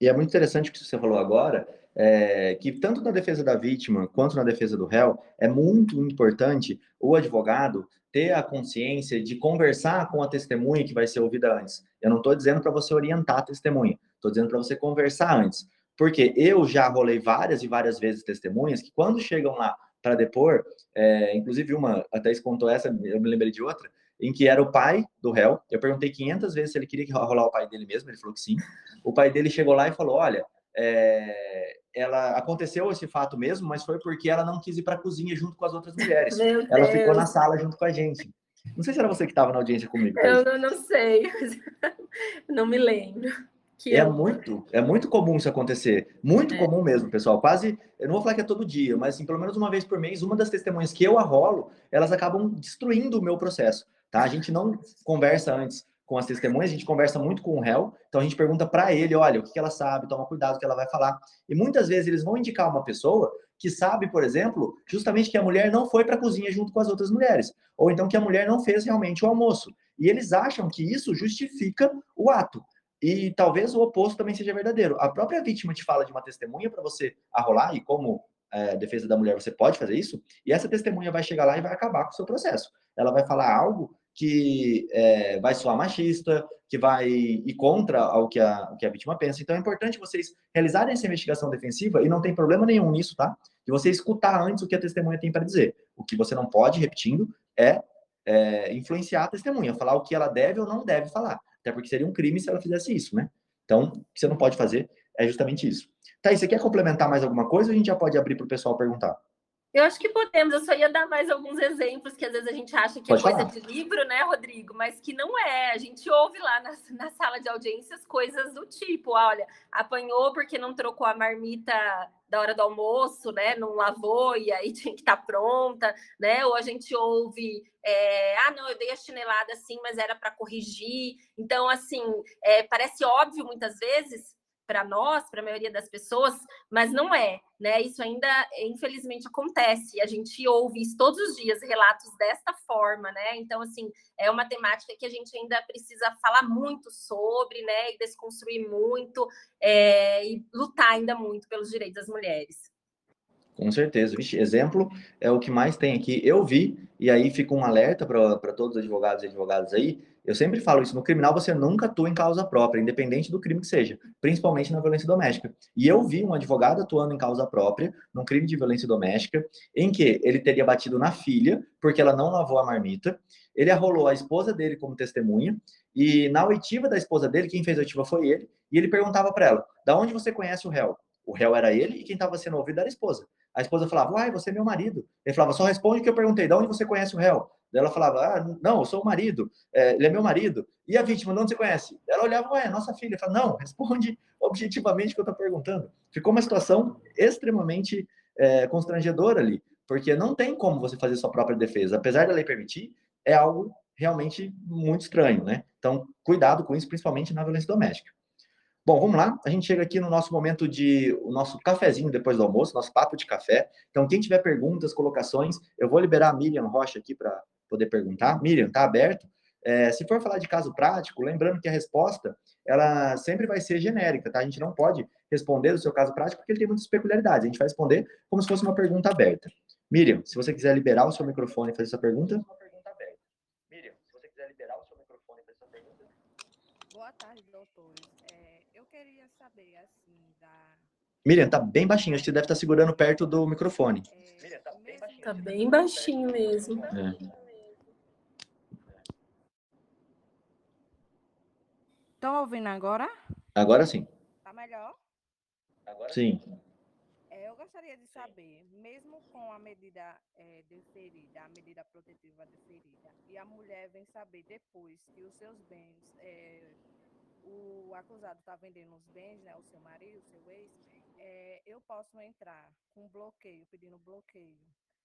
E é muito interessante o que você falou agora, é, que tanto na defesa da vítima quanto na defesa do réu, é muito importante o advogado ter a consciência de conversar com a testemunha que vai ser ouvida antes. Eu não estou dizendo para você orientar a testemunha, estou dizendo para você conversar antes. Porque eu já rolei várias e várias vezes testemunhas que, quando chegam lá para depor, é, inclusive uma, até contou essa, eu me lembrei de outra, em que era o pai do réu. Eu perguntei 500 vezes se ele queria rolar o pai dele mesmo, ele falou que sim. O pai dele chegou lá e falou: Olha, é, ela aconteceu esse fato mesmo, mas foi porque ela não quis ir para a cozinha junto com as outras mulheres. ela ficou na sala junto com a gente. Não sei se era você que estava na audiência comigo. Eu não, não sei, não me lembro. Que é eu... muito, é muito comum isso acontecer. Muito é. comum mesmo, pessoal. Quase, eu não vou falar que é todo dia, mas assim, pelo menos uma vez por mês, uma das testemunhas que eu arrolo, elas acabam destruindo o meu processo, tá? A gente não conversa antes com as testemunhas, a gente conversa muito com o réu, então a gente pergunta para ele, olha, o que ela sabe, toma cuidado o que ela vai falar. E muitas vezes eles vão indicar uma pessoa que sabe, por exemplo, justamente que a mulher não foi para a cozinha junto com as outras mulheres, ou então que a mulher não fez realmente o almoço. E eles acham que isso justifica o ato. E talvez o oposto também seja verdadeiro. A própria vítima te fala de uma testemunha para você arrolar, e como é, defesa da mulher você pode fazer isso, e essa testemunha vai chegar lá e vai acabar com o seu processo. Ela vai falar algo que é, vai soar machista, que vai ir contra o que, a, o que a vítima pensa. Então é importante vocês realizarem essa investigação defensiva, e não tem problema nenhum nisso, tá? De você escutar antes o que a testemunha tem para dizer. O que você não pode, repetindo, é, é influenciar a testemunha, falar o que ela deve ou não deve falar. Até porque seria um crime se ela fizesse isso, né? Então, o que você não pode fazer é justamente isso. Tá, e você quer complementar mais alguma coisa a gente já pode abrir para o pessoal perguntar? Eu acho que podemos, eu só ia dar mais alguns exemplos que às vezes a gente acha que é Pode é coisa falar. de livro, né, Rodrigo? Mas que não é. A gente ouve lá na, na sala de audiências coisas do tipo: olha, apanhou porque não trocou a marmita da hora do almoço, né? Não lavou e aí tinha que estar tá pronta, né? Ou a gente ouve, é, ah, não, eu dei a chinelada assim, mas era para corrigir. Então, assim, é, parece óbvio muitas vezes, para nós, para a maioria das pessoas, mas não é, né? Isso ainda, infelizmente, acontece. A gente ouve isso todos os dias, relatos desta forma, né? Então, assim, é uma temática que a gente ainda precisa falar muito sobre, né? E desconstruir muito é, e lutar ainda muito pelos direitos das mulheres. Com certeza. Vixe, exemplo é o que mais tem aqui. Eu vi, e aí fica um alerta para todos os advogados e advogadas aí. Eu sempre falo isso: no criminal você nunca atua em causa própria, independente do crime que seja, principalmente na violência doméstica. E eu vi um advogado atuando em causa própria, num crime de violência doméstica, em que ele teria batido na filha, porque ela não lavou a marmita. Ele arrolou a esposa dele como testemunha, e na oitiva da esposa dele, quem fez a oitiva foi ele, e ele perguntava para ela: da onde você conhece o réu? O réu era ele e quem estava sendo ouvido era a esposa. A esposa falava, uai, você é meu marido. Ele falava, só responde o que eu perguntei, de onde você conhece o réu? Ela falava, ah, não, eu sou o marido, é, ele é meu marido. E a vítima, onde você conhece? Ela olhava, ué, nossa filha. Ele falava, não, responde objetivamente o que eu estou perguntando. Ficou uma situação extremamente é, constrangedora ali, porque não tem como você fazer sua própria defesa. Apesar da lei permitir, é algo realmente muito estranho, né? Então, cuidado com isso, principalmente na violência doméstica. Bom, vamos lá. A gente chega aqui no nosso momento de o nosso cafezinho depois do almoço, nosso papo de café. Então, quem tiver perguntas, colocações, eu vou liberar a Miriam Rocha aqui para poder perguntar. Miriam, tá aberto? É, se for falar de caso prático, lembrando que a resposta ela sempre vai ser genérica, tá? A gente não pode responder o seu caso prático porque ele tem muitas peculiaridades. A gente vai responder como se fosse uma pergunta aberta. Miriam, se você quiser liberar o seu microfone e fazer essa pergunta. Miriam, se você quiser liberar o seu microfone e fazer essa pergunta. Boa tarde, doutores queria saber, assim, da. Miriam, tá bem baixinho, acho que você deve estar segurando perto do microfone. É, Miriam, tá bem baixinho. Tá bem baixinho mesmo. É. Estão ouvindo agora? Agora sim. Tá melhor? Agora sim. É, eu gostaria de saber, mesmo com a medida é, deferida, a medida protetiva deferida, e a mulher vem saber depois que os seus bens é, o acusado está vendendo os bens, né, o seu marido, o seu ex, é, eu posso entrar com bloqueio, pedindo bloqueio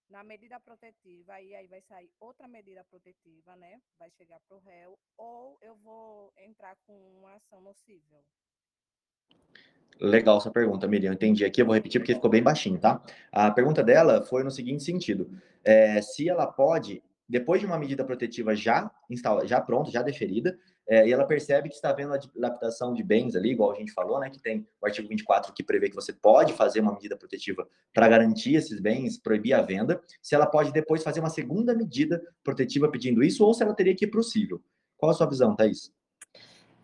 na medida protetiva, e aí vai sair outra medida protetiva, né? Vai chegar para o réu, ou eu vou entrar com uma ação nocível. Legal essa pergunta, Miriam. Entendi aqui, eu vou repetir porque ficou bem baixinho, tá? A pergunta dela foi no seguinte sentido: é, se ela pode, depois de uma medida protetiva já instalada, já pronta, já deferida, é, e ela percebe que está havendo a dilapidação de bens ali, igual a gente falou, né, que tem o artigo 24 que prevê que você pode fazer uma medida protetiva para garantir esses bens, proibir a venda, se ela pode depois fazer uma segunda medida protetiva pedindo isso, ou se ela teria que ir para o cível. Qual a sua visão, Thaís?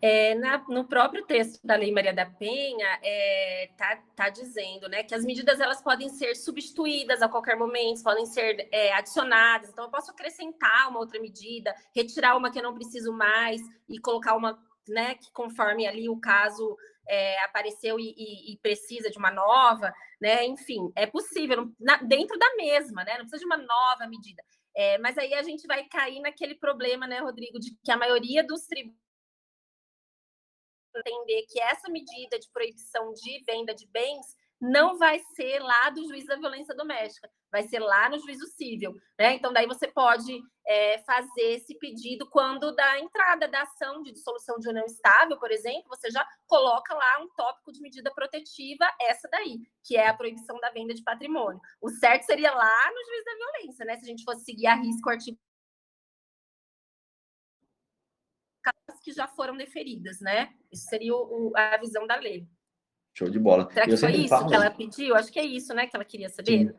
É, na, no próprio texto da Lei Maria da Penha, está é, tá, tá dizendo né, que as medidas elas podem ser substituídas a qualquer momento, podem ser é, adicionadas. Então, eu posso acrescentar uma outra medida, retirar uma que eu não preciso mais e colocar uma né, que conforme ali o caso é, apareceu e, e, e, precisa de uma nova, né? Enfim, é possível, na, dentro da mesma, né? Não precisa de uma nova medida. É, mas aí a gente vai cair naquele problema, né, Rodrigo, de que a maioria dos tributos entender que essa medida de proibição de venda de bens não vai ser lá do juiz da violência doméstica, vai ser lá no juízo civil, né? Então, daí você pode é, fazer esse pedido quando da entrada da ação de dissolução de união estável, por exemplo, você já coloca lá um tópico de medida protetiva, essa daí, que é a proibição da venda de patrimônio. O certo seria lá no juiz da violência, né? Se a gente fosse seguir a risco o artigo que já foram deferidas, né? Isso seria o, a visão da lei. Show de bola. Será que eu foi isso falo... que ela pediu? Acho que é isso, né, que ela queria saber.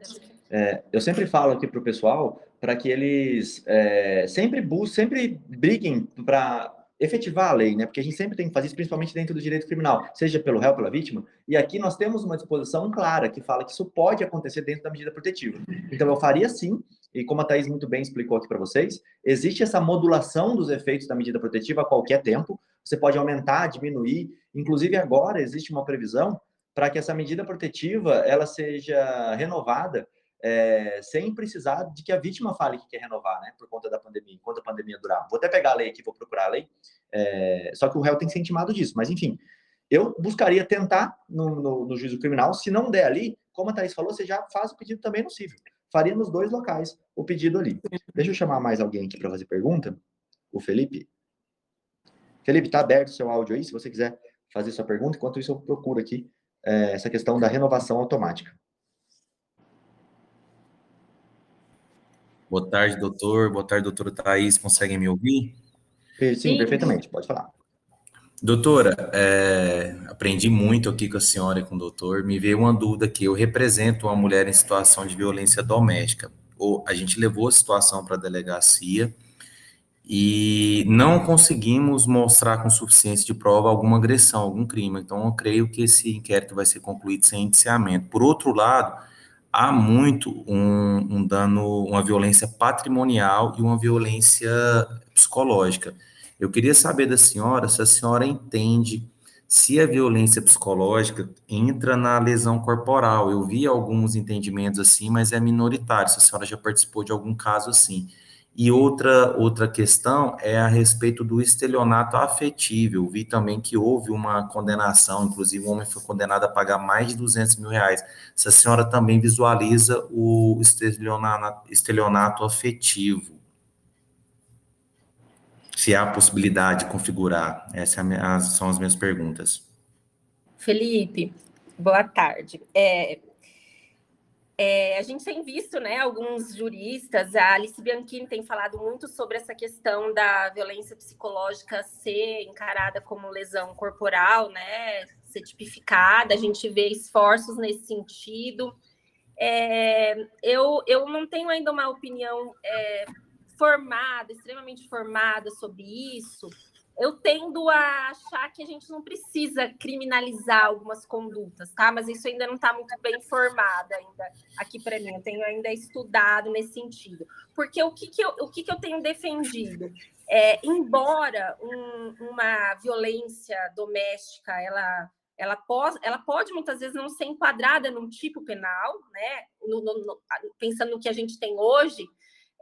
É, eu sempre falo aqui para o pessoal para que eles é, sempre busquem, sempre briguem para efetivar a lei, né? Porque a gente sempre tem que fazer isso, principalmente dentro do direito criminal, seja pelo réu, pela vítima. E aqui nós temos uma disposição clara que fala que isso pode acontecer dentro da medida protetiva. Então eu faria sim, e como a Thaís muito bem explicou aqui para vocês, existe essa modulação dos efeitos da medida protetiva a qualquer tempo. Você pode aumentar, diminuir. Inclusive agora existe uma previsão para que essa medida protetiva ela seja renovada é, sem precisar de que a vítima fale que quer renovar, né, por conta da pandemia, enquanto a pandemia durar. Vou até pegar a lei aqui, vou procurar a lei, é, só que o réu tem que ser intimado disso, mas enfim, eu buscaria tentar no, no, no, juízo criminal, se não der ali, como a Thaís falou, você já faz o pedido também no civil. Faria nos dois locais o pedido ali. Deixa eu chamar mais alguém aqui para fazer pergunta. O Felipe. Felipe, está aberto o seu áudio aí, se você quiser fazer sua pergunta. Enquanto isso, eu procuro aqui é, essa questão da renovação automática. Boa tarde, doutor. Boa tarde, doutora Thaís. Conseguem me ouvir? Sim, Sim. perfeitamente. Pode falar. Doutora, é, aprendi muito aqui com a senhora e com o doutor. Me veio uma dúvida aqui. Eu represento uma mulher em situação de violência doméstica. Ou a gente levou a situação para a delegacia e não conseguimos mostrar com suficiência de prova alguma agressão, algum crime. Então, eu creio que esse inquérito vai ser concluído sem indiciamento. Por outro lado, há muito um, um, dano, uma violência patrimonial e uma violência psicológica. Eu queria saber da senhora se a senhora entende se a violência psicológica entra na lesão corporal. Eu vi alguns entendimentos assim, mas é minoritário. Se a senhora já participou de algum caso assim. E outra, outra questão é a respeito do estelionato afetivo. Eu vi também que houve uma condenação, inclusive o homem foi condenado a pagar mais de 200 mil reais. Se a senhora também visualiza o estelionato, estelionato afetivo. Se há possibilidade de configurar. Essas é são as minhas perguntas. Felipe, boa tarde. É, é, a gente tem visto, né, alguns juristas, a Alice Bianchini tem falado muito sobre essa questão da violência psicológica ser encarada como lesão corporal, né, ser tipificada, a gente vê esforços nesse sentido. É, eu, eu não tenho ainda uma opinião é, formada, extremamente formada sobre isso, eu tendo a achar que a gente não precisa criminalizar algumas condutas, tá? Mas isso ainda não está muito bem formado ainda aqui para mim. Eu tenho ainda estudado nesse sentido. Porque o que, que, eu, o que, que eu tenho defendido? É, embora um, uma violência doméstica, ela ela pode, ela pode muitas vezes não ser enquadrada num tipo penal, né? No, no, no, pensando no que a gente tem hoje,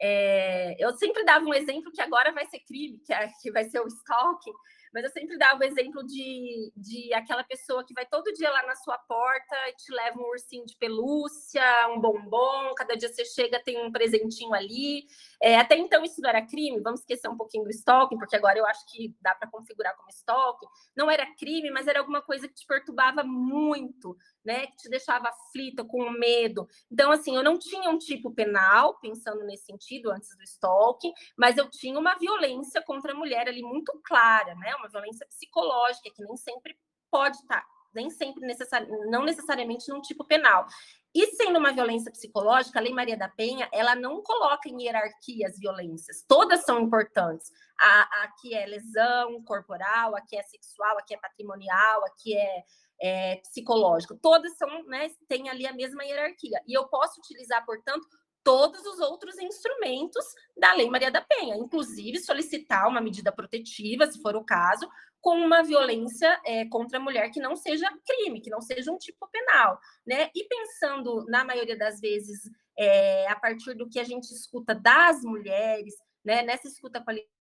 é, eu sempre dava um exemplo que agora vai ser crime, que, é, que vai ser o stalking, mas eu sempre dava o exemplo de, de aquela pessoa que vai todo dia lá na sua porta e te leva um ursinho de pelúcia, um bombom, cada dia você chega tem um presentinho ali. É, até então isso não era crime, vamos esquecer um pouquinho do stalking, porque agora eu acho que dá para configurar como stalking. Não era crime, mas era alguma coisa que te perturbava muito, né? Que te deixava aflita, com medo. Então, assim, eu não tinha um tipo penal, pensando nesse sentido, antes do stalking, mas eu tinha uma violência contra a mulher ali muito clara, né? Uma violência psicológica, que nem sempre pode estar, nem sempre necessari não necessariamente num tipo penal. E sendo uma violência psicológica, a Lei Maria da Penha, ela não coloca em hierarquia as violências. Todas são importantes. A, a que é lesão corporal, a que é sexual, a que é patrimonial, a que é, é psicológico. Todas são, né, têm ali a mesma hierarquia. E eu posso utilizar, portanto, todos os outros instrumentos da Lei Maria da Penha, inclusive solicitar uma medida protetiva, se for o caso, com uma violência é, contra a mulher que não seja crime, que não seja um tipo penal, né? E pensando, na maioria das vezes, é, a partir do que a gente escuta das mulheres, né? Nessa escuta qualificada.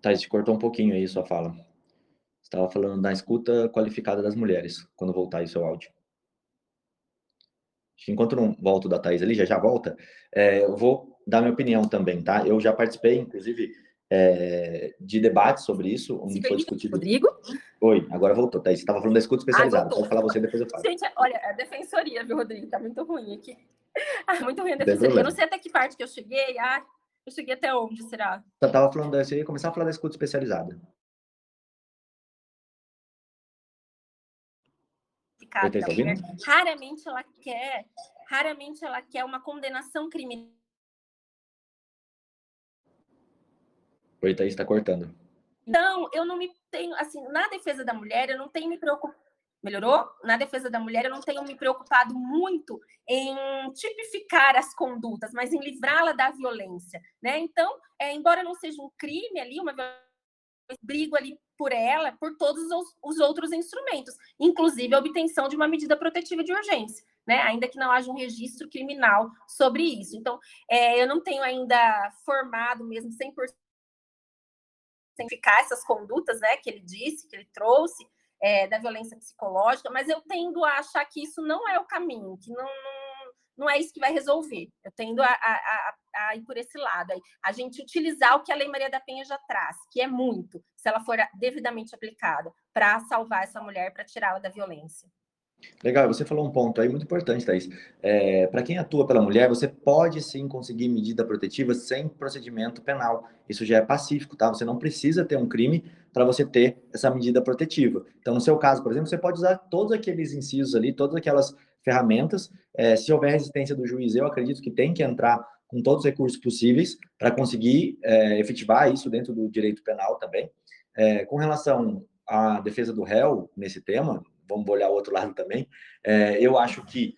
Thais, te cortou um pouquinho aí sua fala. Estava falando da escuta qualificada das mulheres, quando voltar aí seu áudio. Enquanto não volto da Thais ali, já já volta, é, eu vou dar minha opinião também, tá? Eu já participei, inclusive, é, de debates sobre isso, onde foi discutido. Rodrigo? Oi, agora voltou, tá? Você estava falando da escuta especializada. Pode falar você, depois eu falo. Gente, olha, a defensoria, viu, Rodrigo? Tá muito ruim aqui. Ah, muito ruim a defensoria. Eu não sei até que parte que eu cheguei. Ah, eu cheguei até onde, será? Eu tava falando, da, você ia começar a falar da escuta especializada. Tá raramente ela quer, raramente ela quer uma condenação criminal Oi, Thaís, está cortando. Não, eu não me tenho, assim, na defesa da mulher, eu não tenho me preocupado. Melhorou? Na defesa da mulher, eu não tenho me preocupado muito em tipificar as condutas, mas em livrá-la da violência, né? Então, é, embora não seja um crime ali, uma violência, brigo ali por ela, por todos os, os outros instrumentos, inclusive a obtenção de uma medida protetiva de urgência, né? Ainda que não haja um registro criminal sobre isso. Então, é, eu não tenho ainda formado mesmo 100% simplificar essas condutas, né, que ele disse, que ele trouxe, é, da violência psicológica, mas eu tendo a achar que isso não é o caminho, que não, não, não é isso que vai resolver. Eu tendo a, a, a, a ir por esse lado, a gente utilizar o que a Lei Maria da Penha já traz, que é muito, se ela for devidamente aplicada, para salvar essa mulher, para tirá-la da violência. Legal, você falou um ponto aí muito importante, Thaís. É, para quem atua pela mulher, você pode sim conseguir medida protetiva sem procedimento penal. Isso já é pacífico, tá? Você não precisa ter um crime para você ter essa medida protetiva. Então, no seu caso, por exemplo, você pode usar todos aqueles incisos ali, todas aquelas ferramentas. É, se houver resistência do juiz, eu acredito que tem que entrar com todos os recursos possíveis para conseguir é, efetivar isso dentro do direito penal também. É, com relação à defesa do réu nesse tema, vamos olhar o outro lado também, é, eu acho que,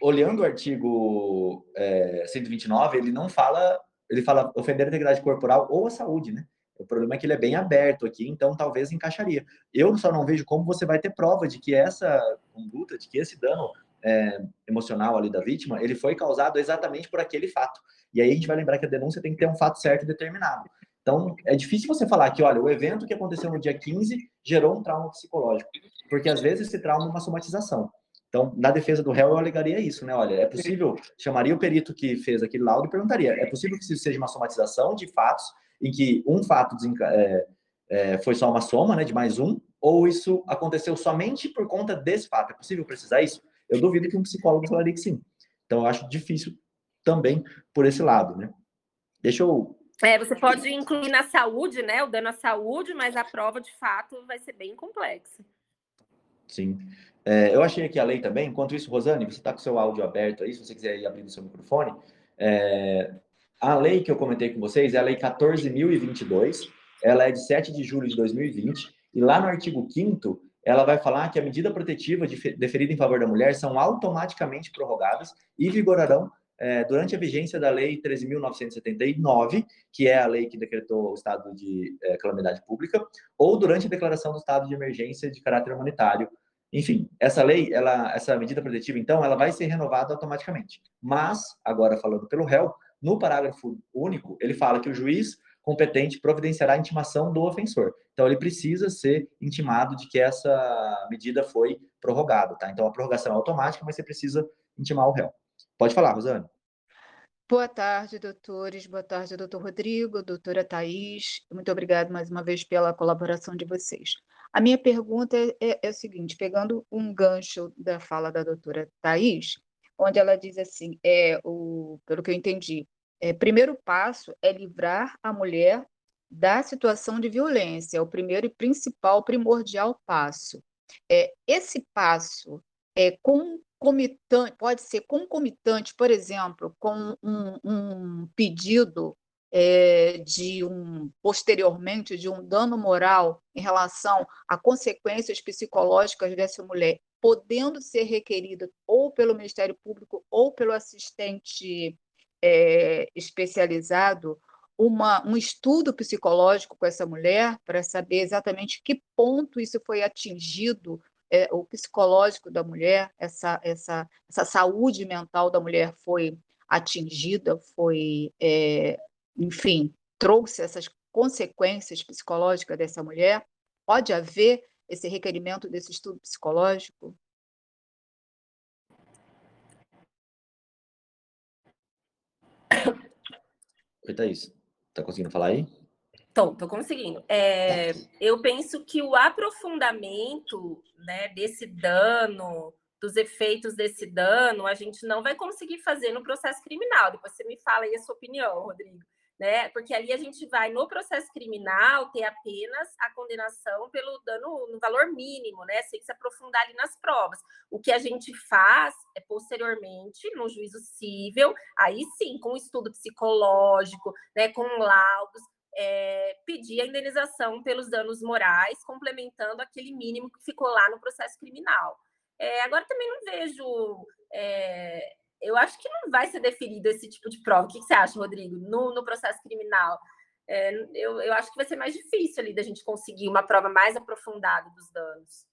olhando o artigo é, 129, ele não fala, ele fala ofender a integridade corporal ou a saúde, né? O problema é que ele é bem aberto aqui, então talvez encaixaria. Eu só não vejo como você vai ter prova de que essa conduta, de que esse dano é, emocional ali da vítima, ele foi causado exatamente por aquele fato. E aí a gente vai lembrar que a denúncia tem que ter um fato certo determinado. Então, é difícil você falar que, olha, o evento que aconteceu no dia 15 gerou um trauma psicológico, porque às vezes esse trauma é uma somatização. Então, na defesa do réu, eu alegaria isso, né? Olha, é possível, chamaria o perito que fez aquele laudo e perguntaria: é possível que isso seja uma somatização de fatos em que um fato é, é, foi só uma soma, né, de mais um, ou isso aconteceu somente por conta desse fato? É possível precisar isso? Eu duvido que um psicólogo falaria que sim. Então, eu acho difícil também por esse lado, né? Deixa eu é, você pode incluir na saúde, né? O dano à saúde, mas a prova de fato vai ser bem complexa. Sim. É, eu achei aqui a lei também. Enquanto isso, Rosane, você está com o seu áudio aberto aí, se você quiser ir abrindo o seu microfone. É, a lei que eu comentei com vocês é a Lei 14.022. Ela é de 7 de julho de 2020. E lá no artigo 5 ela vai falar que a medida protetiva deferida em favor da mulher são automaticamente prorrogadas e vigorarão é, durante a vigência da Lei 13.979, que é a lei que decretou o estado de é, calamidade pública, ou durante a declaração do estado de emergência de caráter humanitário. Enfim, essa lei, ela, essa medida protetiva, então, ela vai ser renovada automaticamente. Mas, agora falando pelo réu, no parágrafo único, ele fala que o juiz competente providenciará a intimação do ofensor. Então, ele precisa ser intimado de que essa medida foi prorrogada, tá? Então, a prorrogação é automática, mas você precisa intimar o réu. Pode falar, Rosana. Boa tarde, doutores. Boa tarde, doutor Rodrigo, doutora Thais. Muito obrigado mais uma vez pela colaboração de vocês. A minha pergunta é, é, é o seguinte, pegando um gancho da fala da doutora Thais, onde ela diz assim, é, o, pelo que eu entendi, é, primeiro passo é livrar a mulher da situação de violência, é o primeiro e principal, primordial passo. É, esse passo é concomitante, pode ser concomitante, por exemplo, com um, um pedido é, de um posteriormente de um dano moral em relação a consequências psicológicas dessa mulher, podendo ser requerida ou pelo Ministério Público ou pelo assistente é, especializado uma, um estudo psicológico com essa mulher para saber exatamente que ponto isso foi atingido, é, o psicológico da mulher, essa, essa, essa saúde mental da mulher foi atingida, foi, é, enfim, trouxe essas consequências psicológicas dessa mulher. Pode haver esse requerimento desse estudo psicológico? Oi, Thaís. Tá conseguindo falar aí? Tô, tô conseguindo. É, eu penso que o aprofundamento né, desse dano, dos efeitos desse dano, a gente não vai conseguir fazer no processo criminal. Depois você me fala aí a sua opinião, Rodrigo né? Porque ali a gente vai no processo criminal ter apenas a condenação pelo dano no valor mínimo, né? Sem se aprofundar ali nas provas. O que a gente faz é posteriormente no juízo civil, aí sim, com estudo psicológico, né? Com laudos. É, pedir a indenização pelos danos morais, complementando aquele mínimo que ficou lá no processo criminal. É, agora também não vejo é, eu acho que não vai ser definido esse tipo de prova. O que você acha, Rodrigo, no, no processo criminal? É, eu, eu acho que vai ser mais difícil ali da gente conseguir uma prova mais aprofundada dos danos.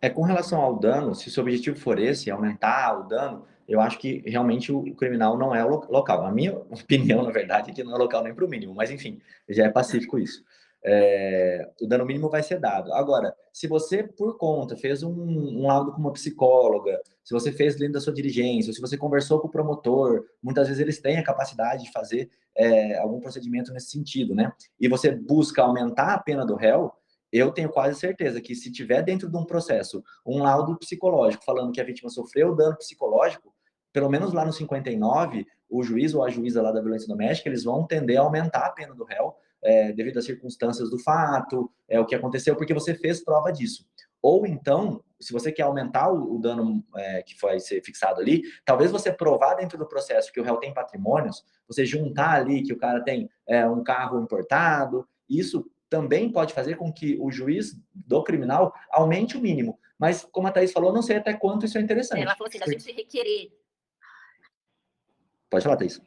É com relação ao dano, se o seu objetivo for esse, aumentar o dano, eu acho que realmente o criminal não é o local. A minha opinião, na verdade, é que não é local nem para o mínimo, mas enfim, já é pacífico isso é, o dano mínimo vai ser dado. Agora, se você, por conta, fez um, um laudo com uma psicóloga, se você fez dentro da sua diligência, se você conversou com o promotor, muitas vezes eles têm a capacidade de fazer é, algum procedimento nesse sentido, né? E você busca aumentar a pena do réu, eu tenho quase certeza que se tiver dentro de um processo um laudo psicológico falando que a vítima sofreu dano psicológico, pelo menos lá no 59, o juiz ou a juíza lá da violência doméstica, eles vão tender a aumentar a pena do réu é, devido às circunstâncias do fato, é o que aconteceu, porque você fez prova disso. Ou então, se você quer aumentar o, o dano é, que vai ser fixado ali, talvez você provar dentro do processo que o réu tem patrimônios, você juntar ali que o cara tem é, um carro importado, isso também pode fazer com que o juiz do criminal aumente o mínimo. Mas, como a Thaís falou, não sei até quanto isso é interessante. Ela falou assim, da gente requerer. Pode falar, Thaís.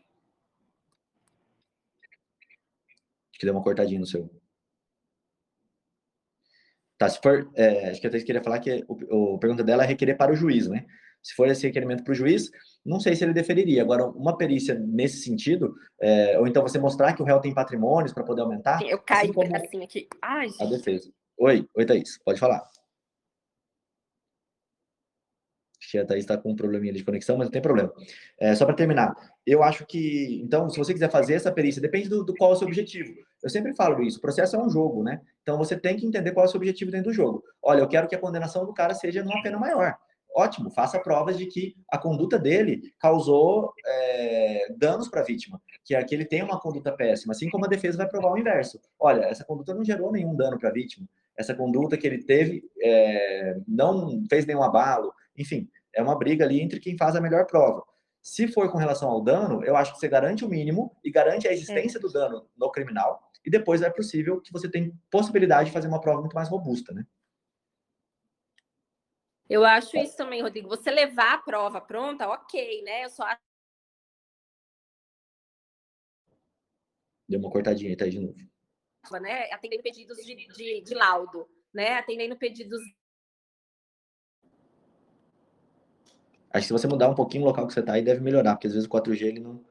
Acho que deu uma cortadinha no seu. Tá, se for. É, acho que até queria falar que o, o pergunta dela é requerer para o juiz, né? Se for esse requerimento para o juiz, não sei se ele deferiria. Agora, uma perícia nesse sentido, é, ou então você mostrar que o réu tem patrimônios para poder aumentar. Eu caí assim um aqui. Ai, a defesa. Oi, oi, Thaís, pode falar. Acho que a Thaís está com um probleminha de conexão, mas não tem problema. É, só para terminar, eu acho que, então, se você quiser fazer essa perícia, depende do, do, qual é o seu objetivo. Eu sempre falo isso, o processo é um jogo, né? Então, você tem que entender qual é o seu objetivo dentro do jogo. Olha, eu quero que a condenação do cara seja numa pena maior. Ótimo, faça provas de que a conduta dele causou é, danos para a vítima, que é que ele tem uma conduta péssima, assim como a defesa vai provar o inverso. Olha, essa conduta não gerou nenhum dano para a vítima, essa conduta que ele teve é, não fez nenhum abalo, enfim, é uma briga ali entre quem faz a melhor prova. Se for com relação ao dano, eu acho que você garante o mínimo e garante a existência é. do dano no criminal, e depois é possível que você tenha possibilidade de fazer uma prova muito mais robusta, né? Eu acho isso também, Rodrigo. Você levar a prova pronta, ok, né? Eu só acho. Deu uma cortadinha aí, tá aí de novo. Né? Atendendo pedidos de, de, de laudo, né? Atendendo pedidos Acho que se você mudar um pouquinho o local que você está aí, deve melhorar, porque às vezes o 4G ele não,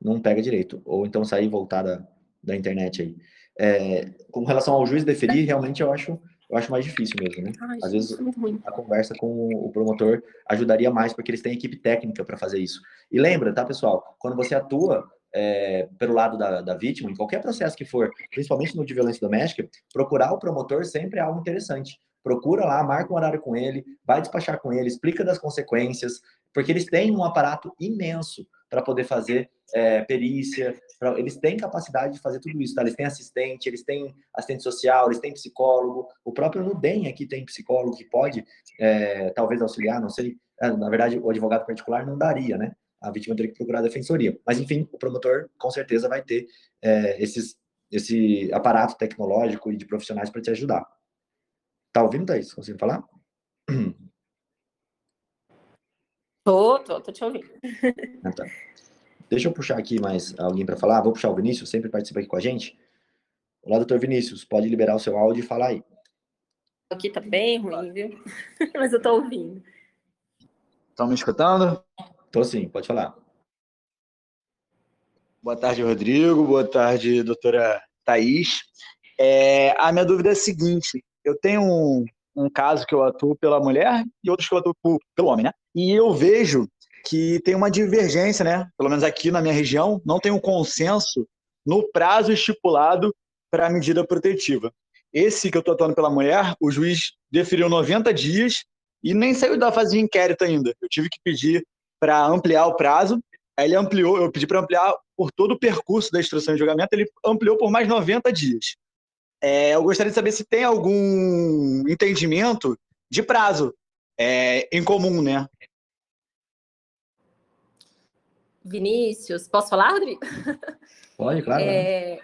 não pega direito. Ou então sair e voltar da, da internet aí. É, com relação ao juiz deferir, realmente eu acho, eu acho mais difícil mesmo, né? Ai, às vezes a conversa com o promotor ajudaria mais, porque eles têm equipe técnica para fazer isso. E lembra, tá, pessoal? Quando você atua é, pelo lado da, da, vítima, em qualquer processo que for, principalmente no de violência doméstica, procurar o promotor sempre é algo interessante procura lá, marca um horário com ele, vai despachar com ele, explica das consequências, Porque eles têm um aparato imenso para poder fazer é, perícia, pra, eles têm capacidade de fazer tudo isso, tá? Eles têm assistente, eles têm assistente social, eles têm psicólogo, o próprio Nudem aqui tem psicólogo que pode, é, talvez auxiliar, não sei, é, na verdade o advogado particular não daria, né? A vítima teria que procurar a defensoria. Mas, enfim, o promotor com certeza vai ter é, esses, esse aparato tecnológico e de profissionais para te ajudar. Tá ouvindo, Thaís? Conseguindo falar? Tô, tô, tô te ouvindo. Ah, tá. Deixa eu puxar aqui mais alguém para falar. Vou puxar o Vinícius, sempre participa aqui com a gente. Olá, doutor Vinícius, pode liberar o seu áudio e falar aí. Aqui tá bem ruim, viu? Mas eu tô ouvindo. Estão me escutando? Tô sim, pode falar. Boa tarde, Rodrigo. Boa tarde, doutora Thaís. É, a minha dúvida é a seguinte: eu tenho um, um caso que eu atuo pela mulher e outros que eu atuo pelo homem, né? E eu vejo que tem uma divergência, né? Pelo menos aqui na minha região, não tem um consenso no prazo estipulado para a medida protetiva. Esse que eu estou atuando pela mulher, o juiz deferiu 90 dias e nem saiu da fase de inquérito ainda. Eu tive que pedir para ampliar o prazo. Aí ele ampliou, eu pedi para ampliar por todo o percurso da instrução de julgamento, ele ampliou por mais 90 dias. É, eu gostaria de saber se tem algum entendimento de prazo é, em comum, né? Vinícius, posso falar, Rodrigo? Pode, claro. É,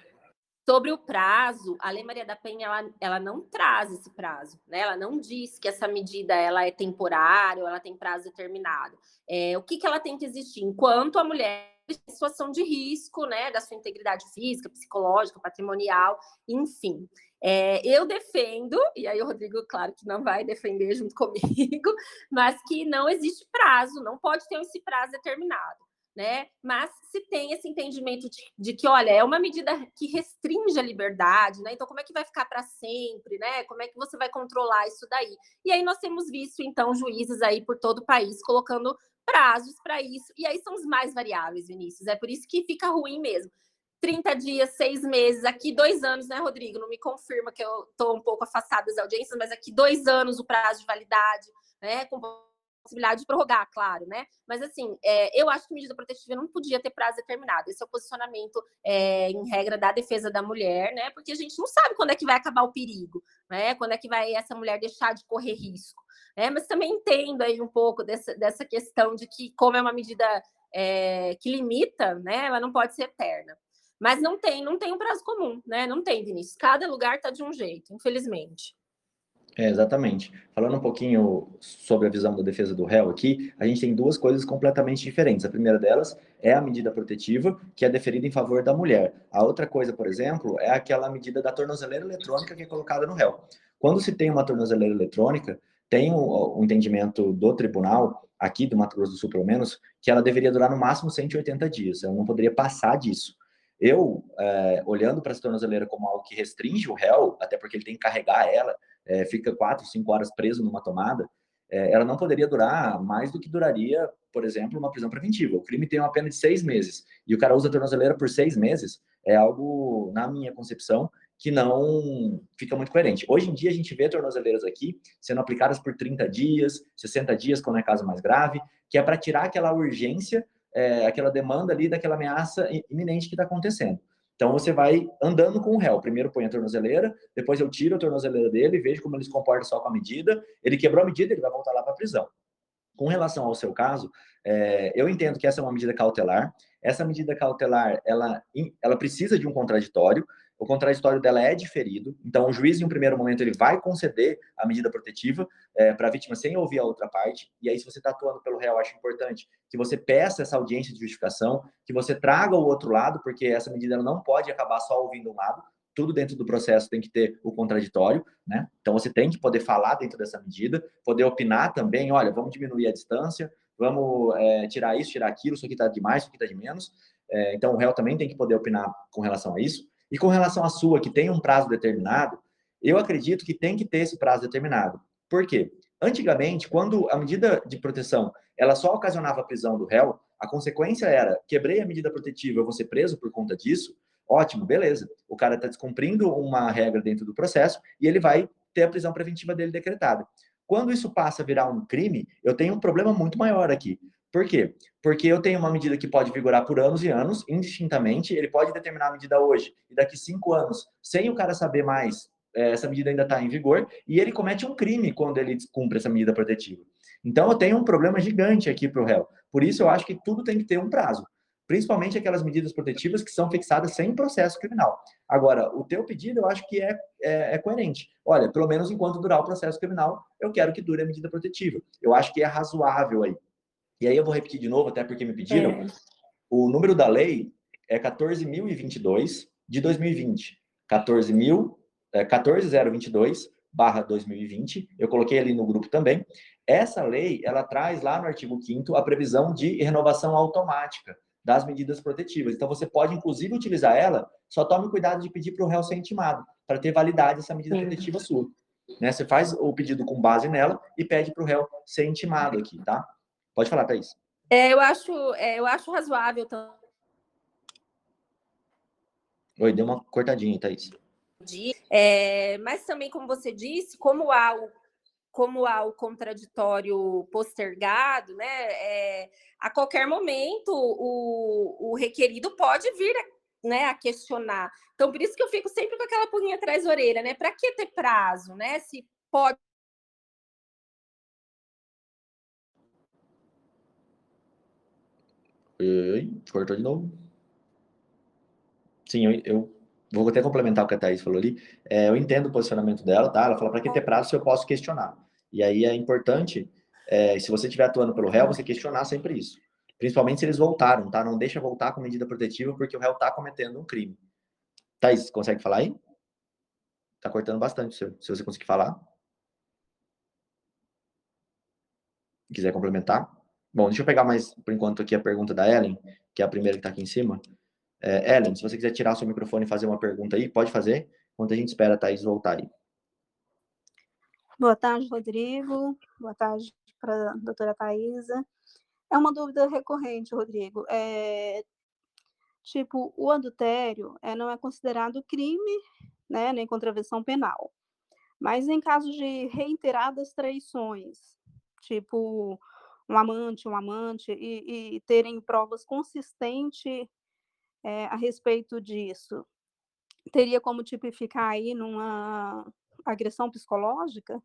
sobre o prazo, a Lei Maria da Penha ela, ela não traz esse prazo, né? Ela não diz que essa medida ela é temporária, ou ela tem prazo determinado. É, o que, que ela tem que existir? Enquanto a mulher situação de risco, né, da sua integridade física, psicológica, patrimonial, enfim. É, eu defendo, e aí o Rodrigo, claro que não vai defender junto comigo, mas que não existe prazo, não pode ter esse prazo determinado né? Mas se tem esse entendimento de, de, que, olha, é uma medida que restringe a liberdade, né? Então, como é que vai ficar para sempre, né? Como é que você vai controlar isso daí? E aí nós temos visto, então, juízes aí por todo o país colocando prazos para isso. E aí são os mais variáveis, Vinícius. É por isso que fica ruim mesmo. 30 dias, seis meses, aqui dois anos, né, Rodrigo? Não me confirma que eu estou um pouco afastada das audiências, mas aqui dois anos o prazo de validade, né? Com possibilidade de prorrogar, claro, né? Mas assim, é, eu acho que medida protetiva não podia ter prazo determinado. Esse é o posicionamento é, em regra da defesa da mulher, né? Porque a gente não sabe quando é que vai acabar o perigo, né? Quando é que vai essa mulher deixar de correr risco. Né? Mas também entendo aí um pouco dessa, dessa questão de que, como é uma medida é, que limita, né? Ela não pode ser eterna. Mas não tem, não tem um prazo comum, né? Não tem, Vinícius. Cada lugar está de um jeito, infelizmente. É, exatamente. Falando um pouquinho sobre a visão da defesa do réu aqui, a gente tem duas coisas completamente diferentes. A primeira delas é a medida protetiva, que é deferida em favor da mulher. A outra coisa, por exemplo, é aquela medida da tornozeleira eletrônica que é colocada no réu. Quando se tem uma tornozeleira eletrônica, tem o, um entendimento do tribunal, aqui do Mato Grosso do Sul pelo menos, que ela deveria durar no máximo 180 dias. Ela não poderia passar disso. Eu, é, olhando para essa tornozeleira como algo que restringe o réu, até porque ele tem que carregar ela, é, fica quatro, cinco horas preso numa tomada, é, ela não poderia durar mais do que duraria, por exemplo, uma prisão preventiva. O crime tem uma pena de seis meses e o cara usa a tornozeleira por seis meses, é algo, na minha concepção, que não fica muito coerente. Hoje em dia, a gente vê tornozeleiras aqui sendo aplicadas por 30 dias, 60 dias, quando é caso mais grave, que é para tirar aquela urgência, é, aquela demanda ali daquela ameaça iminente que está acontecendo. Então você vai andando com o réu. Primeiro põe a tornozeleira, depois eu tiro a tornozeleira dele, vejo como ele se comporta só com a medida. Ele quebrou a medida, ele vai voltar lá para a prisão. Com relação ao seu caso, é, eu entendo que essa é uma medida cautelar. Essa medida cautelar, ela, ela precisa de um contraditório o contraditório dela é diferido, então o juiz, em um primeiro momento, ele vai conceder a medida protetiva é, para a vítima sem ouvir a outra parte, e aí, se você está atuando pelo réu, acho importante que você peça essa audiência de justificação, que você traga o outro lado, porque essa medida não pode acabar só ouvindo um lado, tudo dentro do processo tem que ter o contraditório, né? Então você tem que poder falar dentro dessa medida, poder opinar também, olha, vamos diminuir a distância, vamos é, tirar isso, tirar aquilo, isso aqui está demais, isso aqui está de menos. É, então o réu também tem que poder opinar com relação a isso. E com relação à sua, que tem um prazo determinado, eu acredito que tem que ter esse prazo determinado. Por quê? Antigamente, quando a medida de proteção ela só ocasionava a prisão do réu, a consequência era quebrei a medida protetiva, eu vou ser preso por conta disso. Ótimo, beleza. O cara está descumprindo uma regra dentro do processo e ele vai ter a prisão preventiva dele decretada. Quando isso passa a virar um crime, eu tenho um problema muito maior aqui. Por quê? Porque eu tenho uma medida que pode vigorar por anos e anos, indistintamente. Ele pode determinar a medida hoje e daqui cinco anos, sem o cara saber mais, é, essa medida ainda está em vigor, e ele comete um crime quando ele cumpre essa medida protetiva. Então, eu tenho um problema gigante aqui para o réu. Por isso, eu acho que tudo tem que ter um prazo. Principalmente aquelas medidas protetivas que são fixadas sem processo criminal. Agora, o teu pedido, eu acho que é, é, é coerente. Olha, pelo menos enquanto durar o processo criminal, eu quero que dure a medida protetiva. Eu acho que é razoável aí. E aí eu vou repetir de novo, até porque me pediram. É. O número da lei é 14.022 de 2020. 14.000, é, 14022 barra 2020. Eu coloquei ali no grupo também. Essa lei, ela traz lá no artigo 5 a previsão de renovação automática das medidas protetivas. Então, você pode, inclusive, utilizar ela, só tome cuidado de pedir para o réu ser intimado, para ter validade essa medida Sim. protetiva sua. Né? Você faz o pedido com base nela e pede para o réu ser intimado aqui, tá? Pode falar, Thaís. É, eu, acho, é, eu acho razoável também. Oi, deu uma cortadinha, Thaís. É, mas também, como você disse, como há o, como há o contraditório postergado, né, é, a qualquer momento o, o requerido pode vir né, a questionar. Então, por isso que eu fico sempre com aquela pulguinha atrás da orelha, né? Para que ter prazo, né? Se pode Oi, cortou de novo. Sim, eu, eu, vou até complementar o que a Thaís falou ali. É, eu entendo o posicionamento dela, tá? Ela fala, para que ter prazo se eu posso questionar? E aí é importante, é, se você estiver atuando pelo réu, você questionar sempre isso. Principalmente se eles voltaram, tá? Não deixa voltar com medida protetiva, porque o réu está cometendo um crime. Thaís, consegue falar aí? Tá cortando bastante, se, se você conseguir falar. Quiser complementar. Bom, deixa eu pegar mais, por enquanto, aqui a pergunta da Ellen, que é a primeira que está aqui em cima. É, Ellen, se você quiser tirar seu microfone e fazer uma pergunta aí, pode fazer, enquanto a gente espera a Thaís voltar aí. Boa tarde, Rodrigo. Boa tarde para a doutora Thaisa. É uma dúvida recorrente, Rodrigo. É, tipo, o adultério é, não é considerado crime, né, nem contravenção penal. Mas em caso de reiteradas traições, tipo um amante, um amante, e, e terem provas consistentes é, a respeito disso, teria como tipificar aí numa agressão psicológica?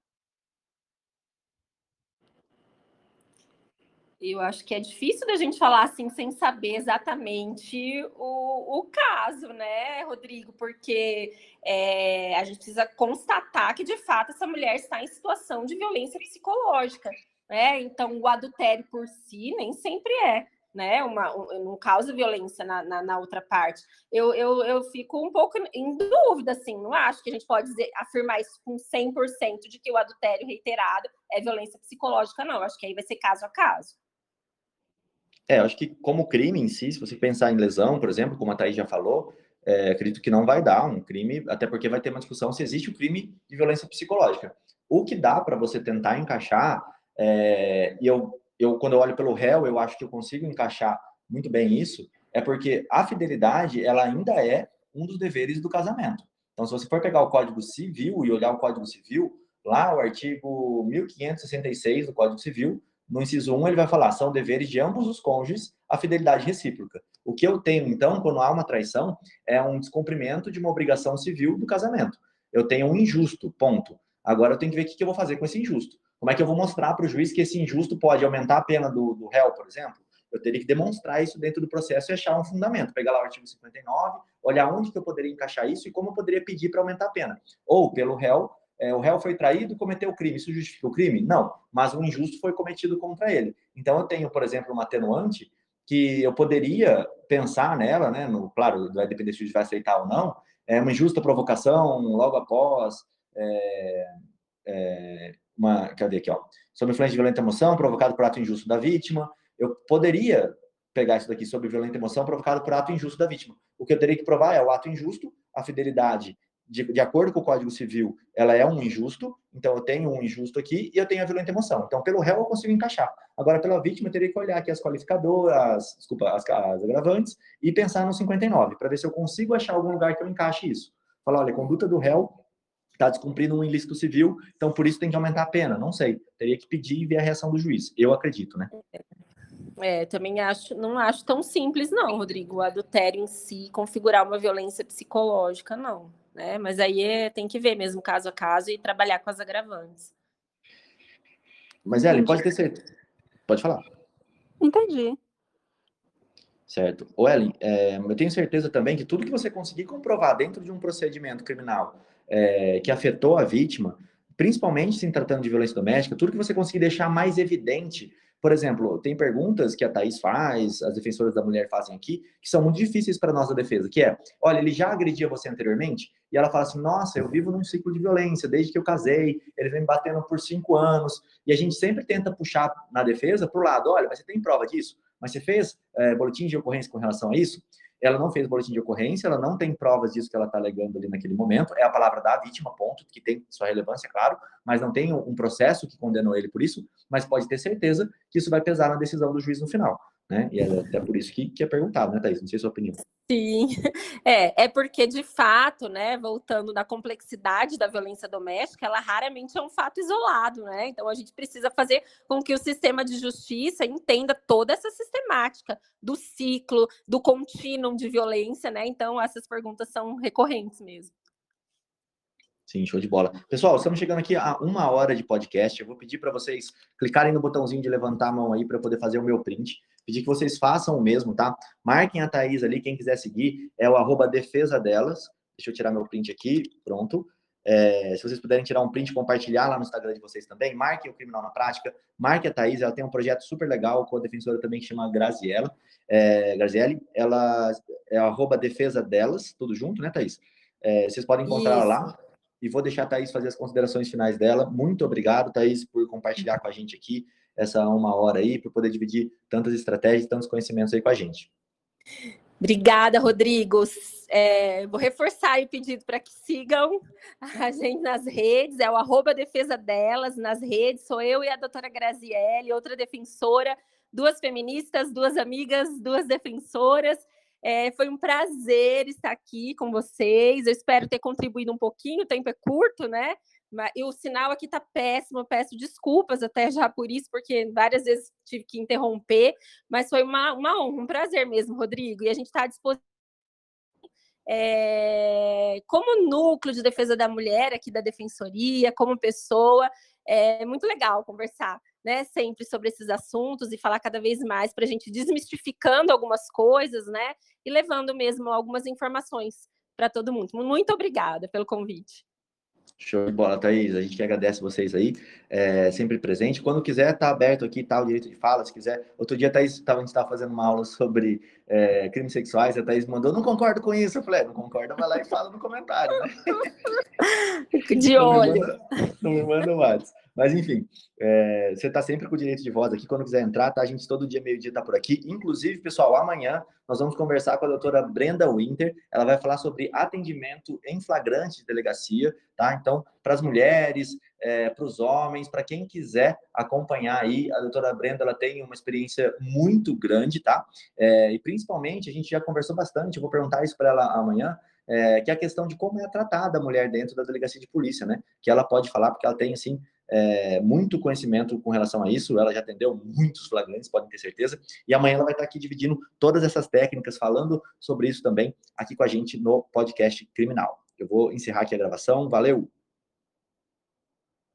Eu acho que é difícil da gente falar assim sem saber exatamente o, o caso, né, Rodrigo? Porque é, a gente precisa constatar que de fato essa mulher está em situação de violência psicológica né? Então, o adultério por si nem sempre é, né? Uma, um, não causa violência na, na, na, outra parte. Eu, eu, eu fico um pouco em dúvida, assim, não acho que a gente pode dizer, afirmar isso com 100% de que o adultério reiterado é violência psicológica, não. Acho que aí vai ser caso a caso. É, acho que como crime em si, se você pensar em lesão, por exemplo, como a Thaís já falou, é, acredito que não vai dar um crime, até porque vai ter uma discussão se existe o um crime de violência psicológica. O que dá para você tentar encaixar é, e eu, eu, quando eu olho pelo réu, eu acho que eu consigo encaixar muito bem isso, é porque a fidelidade, ela ainda é um dos deveres do casamento. Então, se você for pegar o Código Civil e olhar o Código Civil, lá o artigo 1566 do Código Civil, no inciso 1, ele vai falar, são deveres de ambos os cônjuges a fidelidade recíproca. O que eu tenho, então, quando há uma traição, é um descumprimento de uma obrigação civil do casamento. Eu tenho um injusto, ponto. Agora eu tenho que ver o que eu vou fazer com esse injusto. Como é que eu vou mostrar para o juiz que esse injusto pode aumentar a pena do, do réu, por exemplo? Eu teria que demonstrar isso dentro do processo e achar um fundamento. Pegar lá o artigo 59, olhar onde que eu poderia encaixar isso e como eu poderia pedir para aumentar a pena. Ou, pelo réu, é, o réu foi traído, cometeu o crime. Isso justifica o crime? Não, mas o injusto foi cometido contra ele. Então, eu tenho, por exemplo, uma atenuante que eu poderia pensar nela, né? No, claro, vai depender se o juiz vai aceitar ou não, é uma injusta provocação logo após é, é, uma, cadê aqui, ó, sobre influência de violenta emoção provocado por ato injusto da vítima. Eu poderia pegar isso daqui sobre violenta emoção provocado por ato injusto da vítima. O que eu teria que provar é o ato injusto, a fidelidade, de, de acordo com o Código Civil, ela é um injusto, então eu tenho um injusto aqui e eu tenho a violenta emoção. Então, pelo réu eu consigo encaixar. Agora, pela vítima, eu teria que olhar aqui as qualificadoras, desculpa, as, as agravantes e pensar no 59, para ver se eu consigo achar algum lugar que eu encaixe isso. Falar, olha, conduta do réu está descumprindo um ilícito civil, então por isso tem que aumentar a pena. Não sei, teria que pedir e ver a reação do juiz. Eu acredito, né? É, também acho, não acho tão simples, não, Rodrigo, o adultério em si configurar uma violência psicológica, não. Né? Mas aí é, tem que ver mesmo caso a caso e trabalhar com as agravantes. Mas, Ellen, pode ter certeza. Pode falar. Entendi. Certo. O Ellen, é, eu tenho certeza também que tudo que você conseguir comprovar dentro de um procedimento criminal é, que afetou a vítima, principalmente se tratando de violência doméstica, tudo que você conseguir deixar mais evidente por exemplo, tem perguntas que a Thaís faz, as defensoras da mulher fazem aqui, que são muito difíceis para a nossa defesa, que é, olha, ele já agredia você anteriormente? E ela fala assim, nossa, eu vivo num ciclo de violência, desde que eu casei, ele vem me batendo por cinco anos, e a gente sempre tenta puxar na defesa para o lado, olha, mas você tem prova disso? Mas você fez é, boletim de ocorrência com relação a isso? Ela não fez boletim de ocorrência, ela não tem provas disso que ela está alegando ali naquele momento, é a palavra da vítima, ponto, que tem sua relevância, claro, mas não tem um processo que condenou ele por isso, mas pode ter certeza que isso vai pesar na decisão do juiz no final né? E é até por isso que, que é perguntado, né, Thaís? Não sei a sua opinião. Sim, é, é porque, de fato, né, voltando na complexidade da violência doméstica, ela raramente é um fato isolado, né? Então a gente precisa fazer com que o sistema de justiça entenda toda essa sistemática do ciclo, do contínuo de violência, né? Então essas perguntas são recorrentes mesmo. Sim, show de bola. Pessoal, estamos chegando aqui a uma hora de podcast. Eu vou pedir para vocês clicarem no botãozinho de levantar a mão aí para eu poder fazer o meu print. Pedir que vocês façam o mesmo, tá? Marquem a Thaís ali, quem quiser seguir, é o arroba defesa delas. Deixa eu tirar meu print aqui, pronto. É, se vocês puderem tirar um print compartilhar lá no Instagram de vocês também, marquem o Criminal na Prática, marque a Thaís, ela tem um projeto super legal com a defensora também que chama Graziella, é, Graziele, ela é arroba defesa delas, tudo junto, né, Thaís? É, vocês podem encontrar ela lá, e vou deixar a Thaís fazer as considerações finais dela. Muito obrigado, Thaís, por compartilhar com a gente aqui essa uma hora aí, para poder dividir tantas estratégias, tantos conhecimentos aí com a gente. Obrigada, Rodrigo. É, vou reforçar o pedido para que sigam a gente nas redes, é o arroba defesa delas nas redes, sou eu e a doutora Graziele, outra defensora, duas feministas, duas amigas, duas defensoras. É, foi um prazer estar aqui com vocês. Eu espero ter contribuído um pouquinho, o tempo é curto, né? E o sinal aqui está péssimo, peço desculpas até já por isso, porque várias vezes tive que interromper, mas foi uma, uma honra, um prazer mesmo, Rodrigo, e a gente está à disposição. É, como núcleo de defesa da mulher aqui da Defensoria, como pessoa, é muito legal conversar né, sempre sobre esses assuntos e falar cada vez mais para a gente desmistificando algumas coisas, né, e levando mesmo algumas informações para todo mundo. Muito obrigada pelo convite. Show de bola, Thaís. A gente que agradece vocês aí, é, sempre presente. Quando quiser, tá aberto aqui, tá o direito de fala, se quiser. Outro dia, Thaís, tava, a gente estava fazendo uma aula sobre é, crimes sexuais, a Thaís mandou, não concordo com isso. Eu falei, é, não concorda, vai lá e fala no comentário, né? De olho. Não me manda mais. Mas, enfim, é, você está sempre com o direito de voz aqui. Quando quiser entrar, tá? A gente todo dia, meio-dia, está por aqui. Inclusive, pessoal, amanhã nós vamos conversar com a doutora Brenda Winter. Ela vai falar sobre atendimento em flagrante de delegacia, tá? Então, para as mulheres, é, para os homens, para quem quiser acompanhar aí, a doutora Brenda ela tem uma experiência muito grande, tá? É, e principalmente, a gente já conversou bastante, eu vou perguntar isso para ela amanhã, é, que é a questão de como é tratada a mulher dentro da delegacia de polícia, né? Que ela pode falar, porque ela tem, assim, é, muito conhecimento com relação a isso, ela já atendeu muitos flagrantes, podem ter certeza, e amanhã ela vai estar aqui dividindo todas essas técnicas, falando sobre isso também aqui com a gente no podcast criminal. Eu vou encerrar aqui a gravação, valeu!